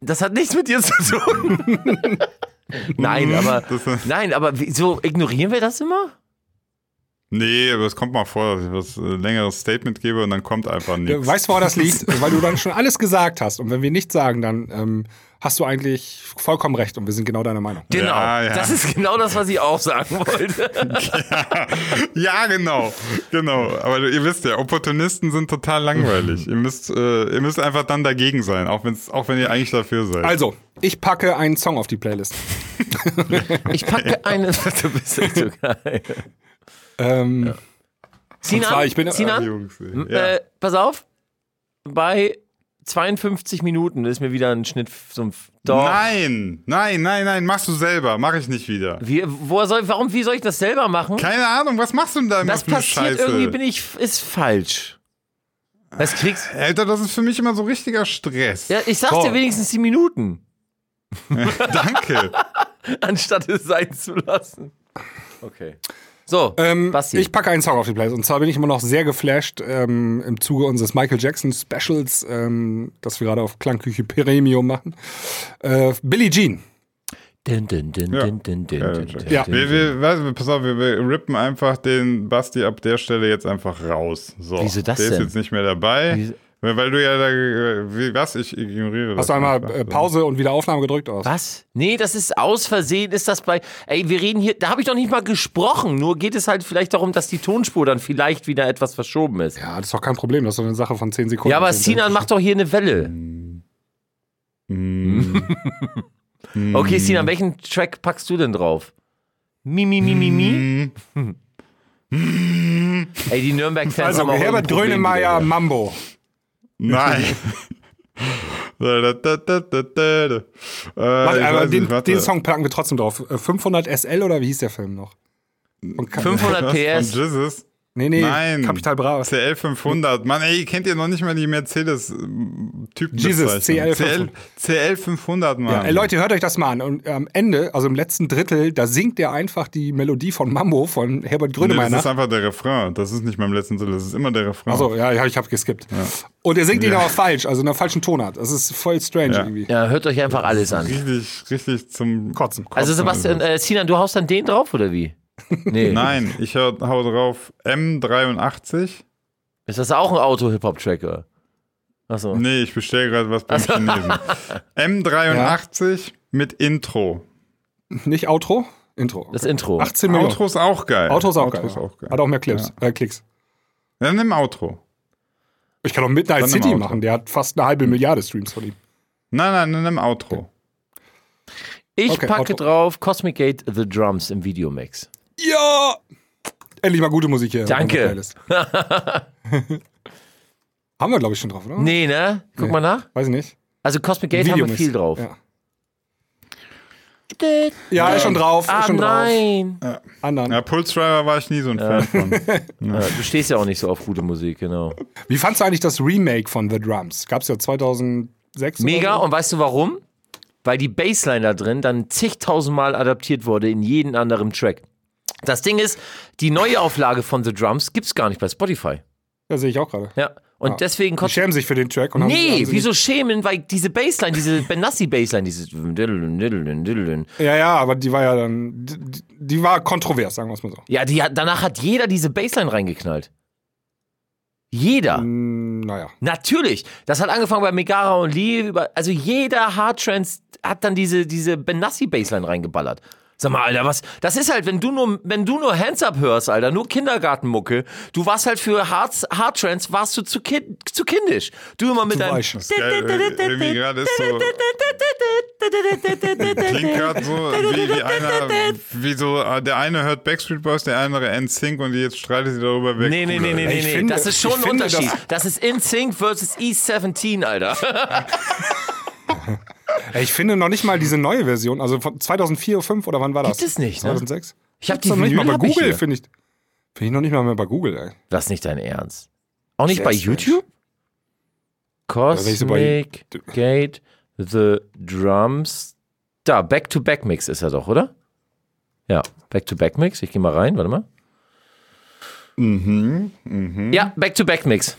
das hat nichts mit dir zu tun. nein, aber, nein, aber wieso ignorieren wir das immer? Nee, aber es kommt mal vor, dass ich was äh, längeres Statement gebe und dann kommt einfach Ja, nichts. Weißt du, woran das liegt? Weil du dann schon alles gesagt hast. Und wenn wir nichts sagen, dann ähm, hast du eigentlich vollkommen recht. Und wir sind genau deiner Meinung. Genau. Ja, ja. Das ist genau das, was ich auch sagen wollte. Ja, genau. Genau. Aber ihr wisst ja, Opportunisten sind total langweilig. ihr, müsst, äh, ihr müsst einfach dann dagegen sein, auch, wenn's, auch wenn ihr eigentlich dafür seid. Also, ich packe einen Song auf die Playlist. Ich packe eine. Du bist echt so geil. Ähm, Sinan, zwar, ich bin- Sinan Jungs, ey. ja. äh, pass auf. Bei 52 Minuten ist mir wieder ein Schnitt. So. Nein, nein, nein, nein, machst du selber. Mach ich nicht wieder. Wie, wo soll, warum, wie soll ich das selber machen? Keine Ahnung, was machst du denn da immer das passiert Scheiße? irgendwie, bin ich, ist falsch. Das kriegst. Alter, das ist für mich immer so richtiger Stress. Ja, ich sag's So. dir wenigstens die Minuten, Danke. anstatt es sein zu lassen. Okay. So, Ähm, Basti. ich packe einen Song auf die Playlist. Und zwar bin ich immer noch sehr geflasht ähm, im Zuge unseres Michael Jackson Specials, ähm, das wir gerade auf Klangküche Premium machen. Äh, Billie Jean. Dun, dun, dun, Ja. dun, Geiler dun, Track. dun, Ja. Wir, wir, weißt, pass auf, wir, wir rippen einfach den Basti ab der Stelle jetzt einfach raus. So, Wieso das der denn? ist jetzt nicht mehr dabei. Wieso- Weil, du ja da, wie, was, ich ignoriere Hast das du einmal äh, Pause und wieder Aufnahme gedrückt aus? Was? Nee, das ist aus Versehen, ist das bei. Ey, wir reden hier, da habe ich doch nicht mal gesprochen. Nur geht es halt vielleicht darum, dass die Tonspur dann vielleicht wieder etwas verschoben ist. Ja, Ja, das ist doch kein Problem. Das ist doch eine Sache von 10 Sekunden. aber 10 Sinan macht doch hier eine Welle. Mm. Okay, Sinan, welchen Track packst du denn drauf? Mi, mi, mi, mi, mi? Ey, die Nürnberg-Fans Also, haben auch Herbert Grönemeyer, wieder. Mambo. Nein. Äh, Warte, aber den, nicht, den Song packen wir trotzdem drauf. Äh, 500 SL oder wie hieß der Film noch? Von Ka- 500 Was? PS. Von Jesus? Nee, nee, Nein. Capital Bra. CL 500. Mann, ey, kennt ihr noch nicht mal die Mercedes-Typen? Jesus, CL 500. CL 500, Mann. Ja, ey, Leute, hört euch das mal an. Und am Ende, also im letzten Drittel, da singt er einfach die Melodie von Mambo von Herbert Nee, Grönemeyer das ist nach. einfach der Refrain. Das ist nicht beim letzten Drittel, das ist immer der Refrain. Achso, ja, ja, ich habe geskippt. Und er singt ihn Ja. aber falsch, also in der falschen Tonart. Das ist voll strange Ja. irgendwie. Ja, hört euch einfach alles an. Richtig, richtig zum Kotzen. Also Sebastian, äh, Sinan, du haust dann den drauf oder wie? Nee. Nein, ich hör, hau drauf M83. Ist das auch ein Auto-Hip-Hop-Tracker? Achso. Nee, ich bestelle gerade was beim Chinesen. M83 mit Intro. Nicht Outro? Intro. Das Intro. 18 Millionen. Outro ist auch geil. Outro ist auch, Outro geil, ist auch geil. Hat auch mehr Clips, äh, Klicks. Dann nimm Outro. Ich kann auch Midnight Dann City machen. Der hat fast eine halbe Milliarde Streams von ihm. Nein, nein, dann nimm Outro. Ich Okay, packe Outro. drauf Cosmic Gate The Drums im Videomix. Ja! Endlich mal gute Musik hier. Danke. haben wir, glaube ich, schon drauf, oder? Nee, ne? Guck Nee. mal nach. Weiß ich nicht. Also Cosmic Gate haben wir viel drauf. Ja. Ja, ist schon drauf. Ah, ist schon nein. drauf. Anderen. Ja, Pulse Driver war ich nie so ein Fan von. Ja, du stehst ja auch nicht so auf gute Musik, genau. Wie fandst du eigentlich das Remake von The Drums? Gab's ja 2006 Mega, oder so? und weißt du warum? Weil die Bassline da drin dann zigtausendmal adaptiert wurde in jeden anderen Track. Das Ding ist, die neue Auflage von The Drums gibt's gar nicht bei Spotify. Ja, sehe ich auch gerade. Ja. Und Ah. deswegen Die kostet. schämen sich für den Track. Und haben- Nee, haben sie wieso schämen? Weil diese Bassline, diese Benassi-Bassline, dieses. Ja, ja, aber die war ja dann. Die, die war kontrovers, sagen wir es mal so. Ja, die, danach hat jeder diese Bassline reingeknallt. Jeder. Mm, naja. Natürlich. Das hat angefangen bei Megara und Lee. Also jeder Hardtrance hat dann diese, diese Benassi-Bassline reingeballert. Sag mal, Alter, was? Das ist halt, wenn du nur, wenn du nur Hands Up hörst, Alter, nur Kindergartenmucke, du warst halt für Hard, Hardtrance, warst du zu, kind, zu kindisch. Du immer mit deinem. Das ist geil, irgendwie gerade ist so. Klingt gerade so wie, wie einer, wie so, äh, der eine hört Backstreet Boys, der andere NSYNC und jetzt streitet sie darüber weg. Nee, nee, nee, nee, nee, nee. finde- das ist schon ein Unterschied. das- Das, ist InSync versus E17, Alter. Ich finde noch nicht mal diese neue Version, also von 2004, 2005 oder wann war das? Gibt es nicht, ne? 2006? Ich hab Gibt's die noch nicht mal bei ich Google, finde ich. Finde ich noch nicht mal mehr bei Google, ey. Das ist nicht dein Ernst. Auch nicht Sehr bei strange. YouTube? ich Cosmic Gate The Drums. Da, Back-to-Back-Mix ist er doch, oder? Ja, Back-to-Back-Mix. Ich gehe mal rein, warte mal. Mhm, mhm. Ja, Back-to-Back-Mix.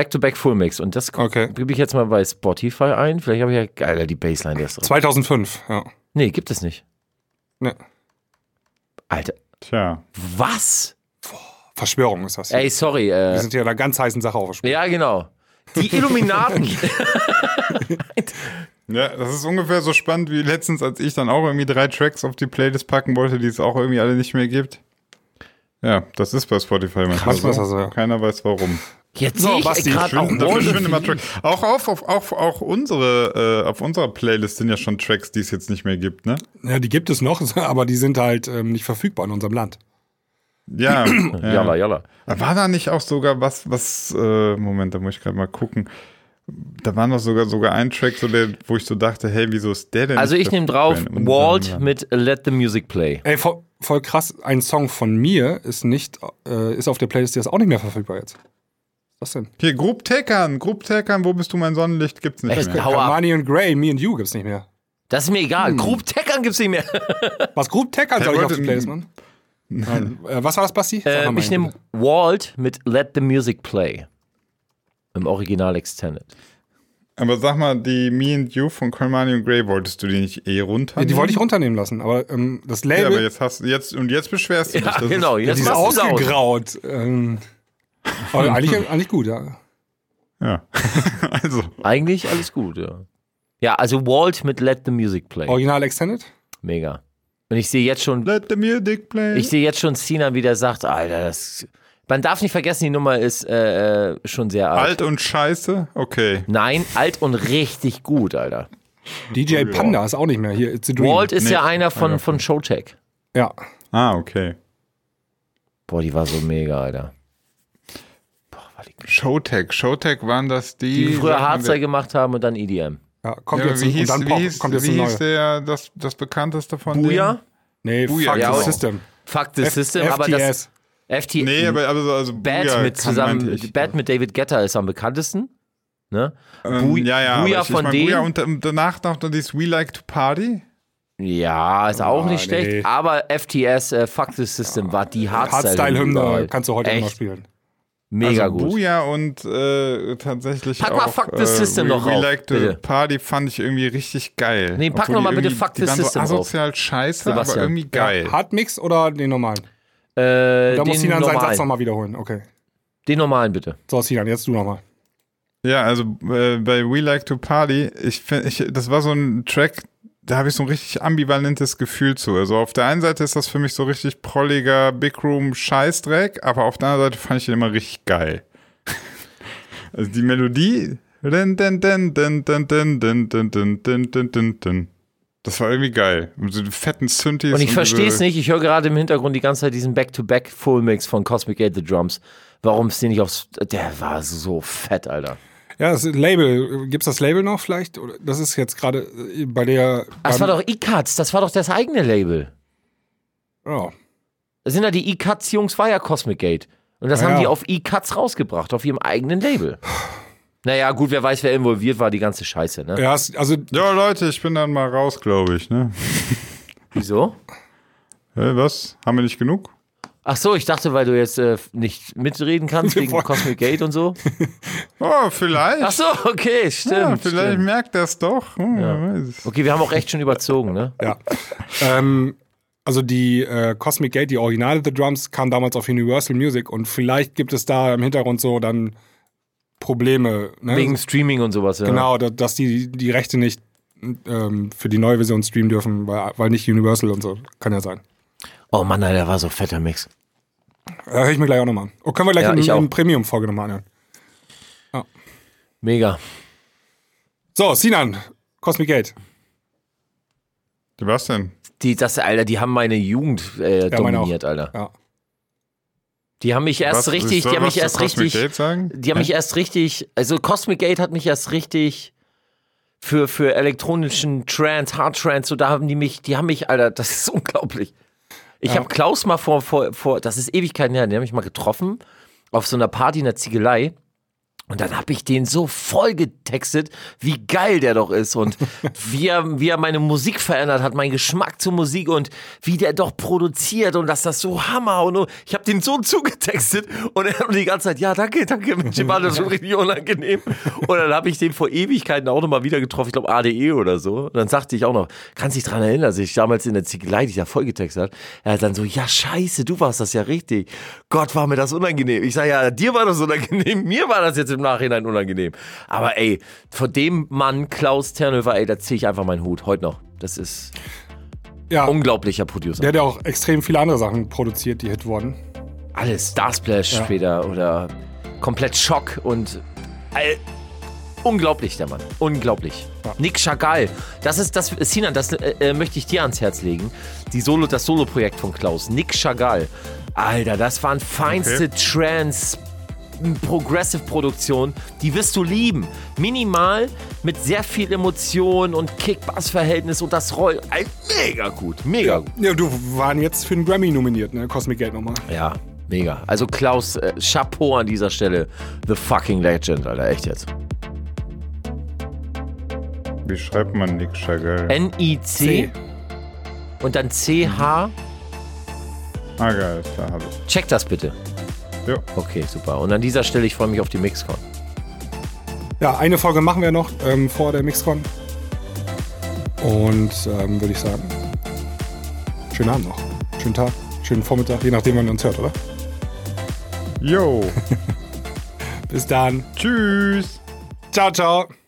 Back-to-Back-Full-Mix. Und das Okay. gebe ich jetzt mal bei Spotify ein. Vielleicht habe ich ja. Alter, die Bassline, der ist drauf. 2005, ja. Nee, gibt es nicht. Ne. Alter, Tja. was? Verschwörung ist das. Ey, sorry. Wir Äh, sind hier einer ganz heißen Sache aufgesprungen. ja, genau. Die Illuminaten. Ja, das ist ungefähr so spannend wie letztens, als ich dann auch irgendwie drei Tracks auf die Playlist packen wollte, die es auch irgendwie alle nicht mehr gibt. Ja, das ist bei Spotify manchmal Krass, was so. das so- Keiner weiß warum. Jetzt So, sehe ich Basti, gerade auch immer of Tracks. Auch auf, auf, auf, auch unsere, äh, auf unserer Playlist sind ja schon Tracks, die es jetzt nicht mehr gibt, ne? Ja, die gibt es noch, aber die sind halt ähm, nicht verfügbar in unserem Land. Ja. ja. Jalla, jalla. War da nicht auch sogar was, was, äh, Moment, da muss ich gerade mal gucken. Da war noch sogar sogar ein Track, so der, wo ich so dachte, hey, wieso ist der denn? Also nicht ich nehme drauf Walt mit Let the Music Play. Ey, voll, voll krass, ein Song von mir ist nicht, äh, ist auf der Playlist, der ist auch nicht mehr verfügbar jetzt. Was denn? Hier, Group Teckern, Group Teckern, wo bist du mein Sonnenlicht? Gibt's nicht Echt? mehr. Hau ab. Armani und Grey, Me and You gibt's nicht mehr. Das ist mir egal. Group Teckern gibt's nicht mehr. Was Group Teckern soll ich auf die Playlist machen? Nein. Äh, was war das, Basti? Äh, ich nehme Walt mit Let the Music Play. Im Original Extended. Aber sag mal, die Me and You von Colmani und Gray, wolltest du die nicht eh runter? Ja, die wollte ich runternehmen lassen, aber ähm, das Ja, Label aber jetzt hast jetzt und jetzt beschwerst du dich. Ja, Das genau. Ist, ja, die Jetzt ist du's aus. ausgegraut. Ähm, aber eigentlich, eigentlich gut, ja. ja. also, Eigentlich alles gut, ja. Ja, also Walt mit Let the Music Play. Original Extended? Mega. Und ich sehe jetzt schon, let the music play. ich sehe jetzt schon Sinan, wie der sagt, Alter, das. Man darf nicht vergessen, die Nummer ist äh, äh, schon sehr alt. Alt und scheiße? Okay. Nein, alt und richtig gut, Alter. DJ Panda ist auch nicht mehr hier. It's a Dream. Walt ist Nee. ja einer von, ja. von Showcheck. Ja. Ah, okay. Boah, die war so mega, Alter. Showtech. Showtech waren das die. Die früher Hardstyle gemacht haben und dann EDM. ja kommt Ja, jetzt wie hieß, und dann wie hieß, kommt jetzt wie hieß der, das, das bekannteste von Buja? denen? Nee, Booyah, fuck ja, the auch. System. Fuck the F- System, aber das FTS. FT Nee, aber also, also Bad Booyah mit kann- zusammen, ich. Bad mit David Guetta ist am bekanntesten. Ne? Ähm, Booy- ja, ja, Booyah ich, von ich mein, Booyah denen. und danach noch dieses We Like to Party. Ja, ist auch Ah, nicht schlecht. nee. Aber FTS, äh, Fuck the System, war die Hardstyle-Hymne. Hardstyle-Hymne kannst du heute Echt immer spielen. Mega also gut. Booyah und äh, tatsächlich Pack mal auch Fuck the äh, System We, noch We auf, Like to bitte. Party fand ich irgendwie richtig geil. Nee, pack Obwohl noch mal die bitte Fuck the System so auf. asozial scheiße, aber Sebastian. irgendwie geil. Ja, Hardmix oder den normalen? Äh, Da muss Sinan seinen Satz nochmal wiederholen. Okay. den normalen bitte. So, Sinan, jetzt du nochmal. Ja, also äh, bei We Like to Party, ich finde, ich, das war so ein Track, da habe ich so ein richtig ambivalentes Gefühl zu. Also auf der einen Seite ist das für mich so richtig prolliger Big Room Scheißdreck, aber auf der anderen Seite fand ich den immer richtig geil. also die Melodie, das war irgendwie geil. Und so fetten Synthes. Und ich verstehe es nicht. Ich höre gerade im Hintergrund die ganze Zeit diesen Back-to-Back-Full-Mix von Cosmic Gate The Drums. Warum ist den nicht aufs. Der war so fett, Alter. Ja, das Label, gibt's das Label noch vielleicht? Oder Das ist jetzt gerade äh, bei der. Das war doch E-Cuts, das war doch das eigene Label. Ja. Das sind ja die E-Cuts-Jungs, war ja Cosmic Gate. Und das haben ja. die auf E-Cuts rausgebracht, auf ihrem eigenen Label. Naja, gut, wer weiß, wer involviert war, die ganze Scheiße, ne? Ja, es- also Ja, Leute, ich bin dann mal raus, glaube ich, ne? Wieso? Hä, was? Haben wir nicht genug? Ach so, ich dachte, weil du jetzt äh, nicht mitreden kannst wegen Cosmic Gate und so. Oh, vielleicht. Ach so, okay, stimmt. ja, vielleicht stimmt. merkt er es doch. Hm, weiß. Okay, wir haben auch echt schon überzogen, ne? Ja. ähm, also die äh, Cosmic Gate, die Originale The Drums, kam damals auf Universal Music und vielleicht gibt es da im Hintergrund so dann Probleme. Ne? Wegen Streaming und sowas, ja. Genau, da- dass die die Rechte nicht ähm, für die neue Version streamen dürfen, weil, weil nicht Universal und so. Kann ja sein. Oh Mann, Alter, der war so fetter Mix. Äh, Hör ich mir gleich auch nochmal an. Oh, können wir gleich Ja, in, in Premium-Folge nochmal anhören. Mega. So, Sinan, Cosmic Gate. Was denn? Die, das, Alter, die haben meine Jugend äh, Ja, meine dominiert, Alter. Ja. Die haben mich erst Was- richtig, soll die haben mich erst Cosmic richtig, Gate sagen? die haben mich erst richtig, also Cosmic Gate hat mich erst richtig für, für elektronischen Trance, Hard Trance, so da haben die mich, die haben mich, Alter, das ist unglaublich. Ich habe Klaus mal vor, vor, vor, das ist Ewigkeiten her, den habe ich mal getroffen auf so einer Party in der Ziegelei. Und dann habe ich den so voll getextet, wie geil der doch ist und wie er, wie er meine Musik verändert hat, meinen Geschmack zur Musik und wie der doch produziert und dass das so Hammer und ich habe den so zugetextet und er hat die ganze Zeit, ja danke, danke, Mensch, war das schon richtig unangenehm. Und dann habe ich den vor Ewigkeiten auch nochmal wieder getroffen, ich glaube ADE oder so. Und dann sagte ich auch noch, kannst dich dran erinnern, dass ich damals in der Ziegelei, die ich da voll getextet hat, er hat dann so, ja scheiße, du warst das ja richtig. Gott, war mir das unangenehm. Ich sage, ja, dir war das unangenehm, mir war das jetzt im Nachhinein unangenehm. Aber ey, vor dem Mann, Klaus Ternhöfer, ey, da ziehe ich einfach meinen Hut, heute noch. Das ist Ja, unglaublicher Producer. der hat ja auch extrem viele andere Sachen produziert, die Hit wurden. Alles, Starsplash Ja. später oder komplett Schock und ey, unglaublich, der Mann. Unglaublich. Ja. Nick Chagall, das ist das, Sinan, das äh, äh, möchte ich dir ans Herz legen. Die Solo, das Solo-Projekt von Klaus. Nick Chagall. Alter, das waren feinste Trance. Progressive-Produktion, die wirst du lieben. Minimal, mit sehr viel Emotion und Kick-Bass-Verhältnis und das Roll. Mega gut, mega gut. Ja, du waren jetzt für einen Grammy nominiert, ne? Cosmic Gate nochmal. Ja, mega. Also Klaus, äh, Chapeau an dieser Stelle. The fucking Legend, Alter, echt jetzt. Wie schreibt man Nick Chagall? N-I-C und dann C-H. Ah, geil, klar, hab ich. Check das bitte. Ja. Okay, super. Und an dieser Stelle, ich freue mich auf die Mixcon. Ja, eine Folge machen wir noch ähm, vor der Mixcon. Und ähm, würde ich sagen, schönen Abend noch. Schönen Tag, schönen Vormittag, je nachdem, wann ihr uns hört, oder? Yo. Bis dann. Tschüss. Ciao, ciao.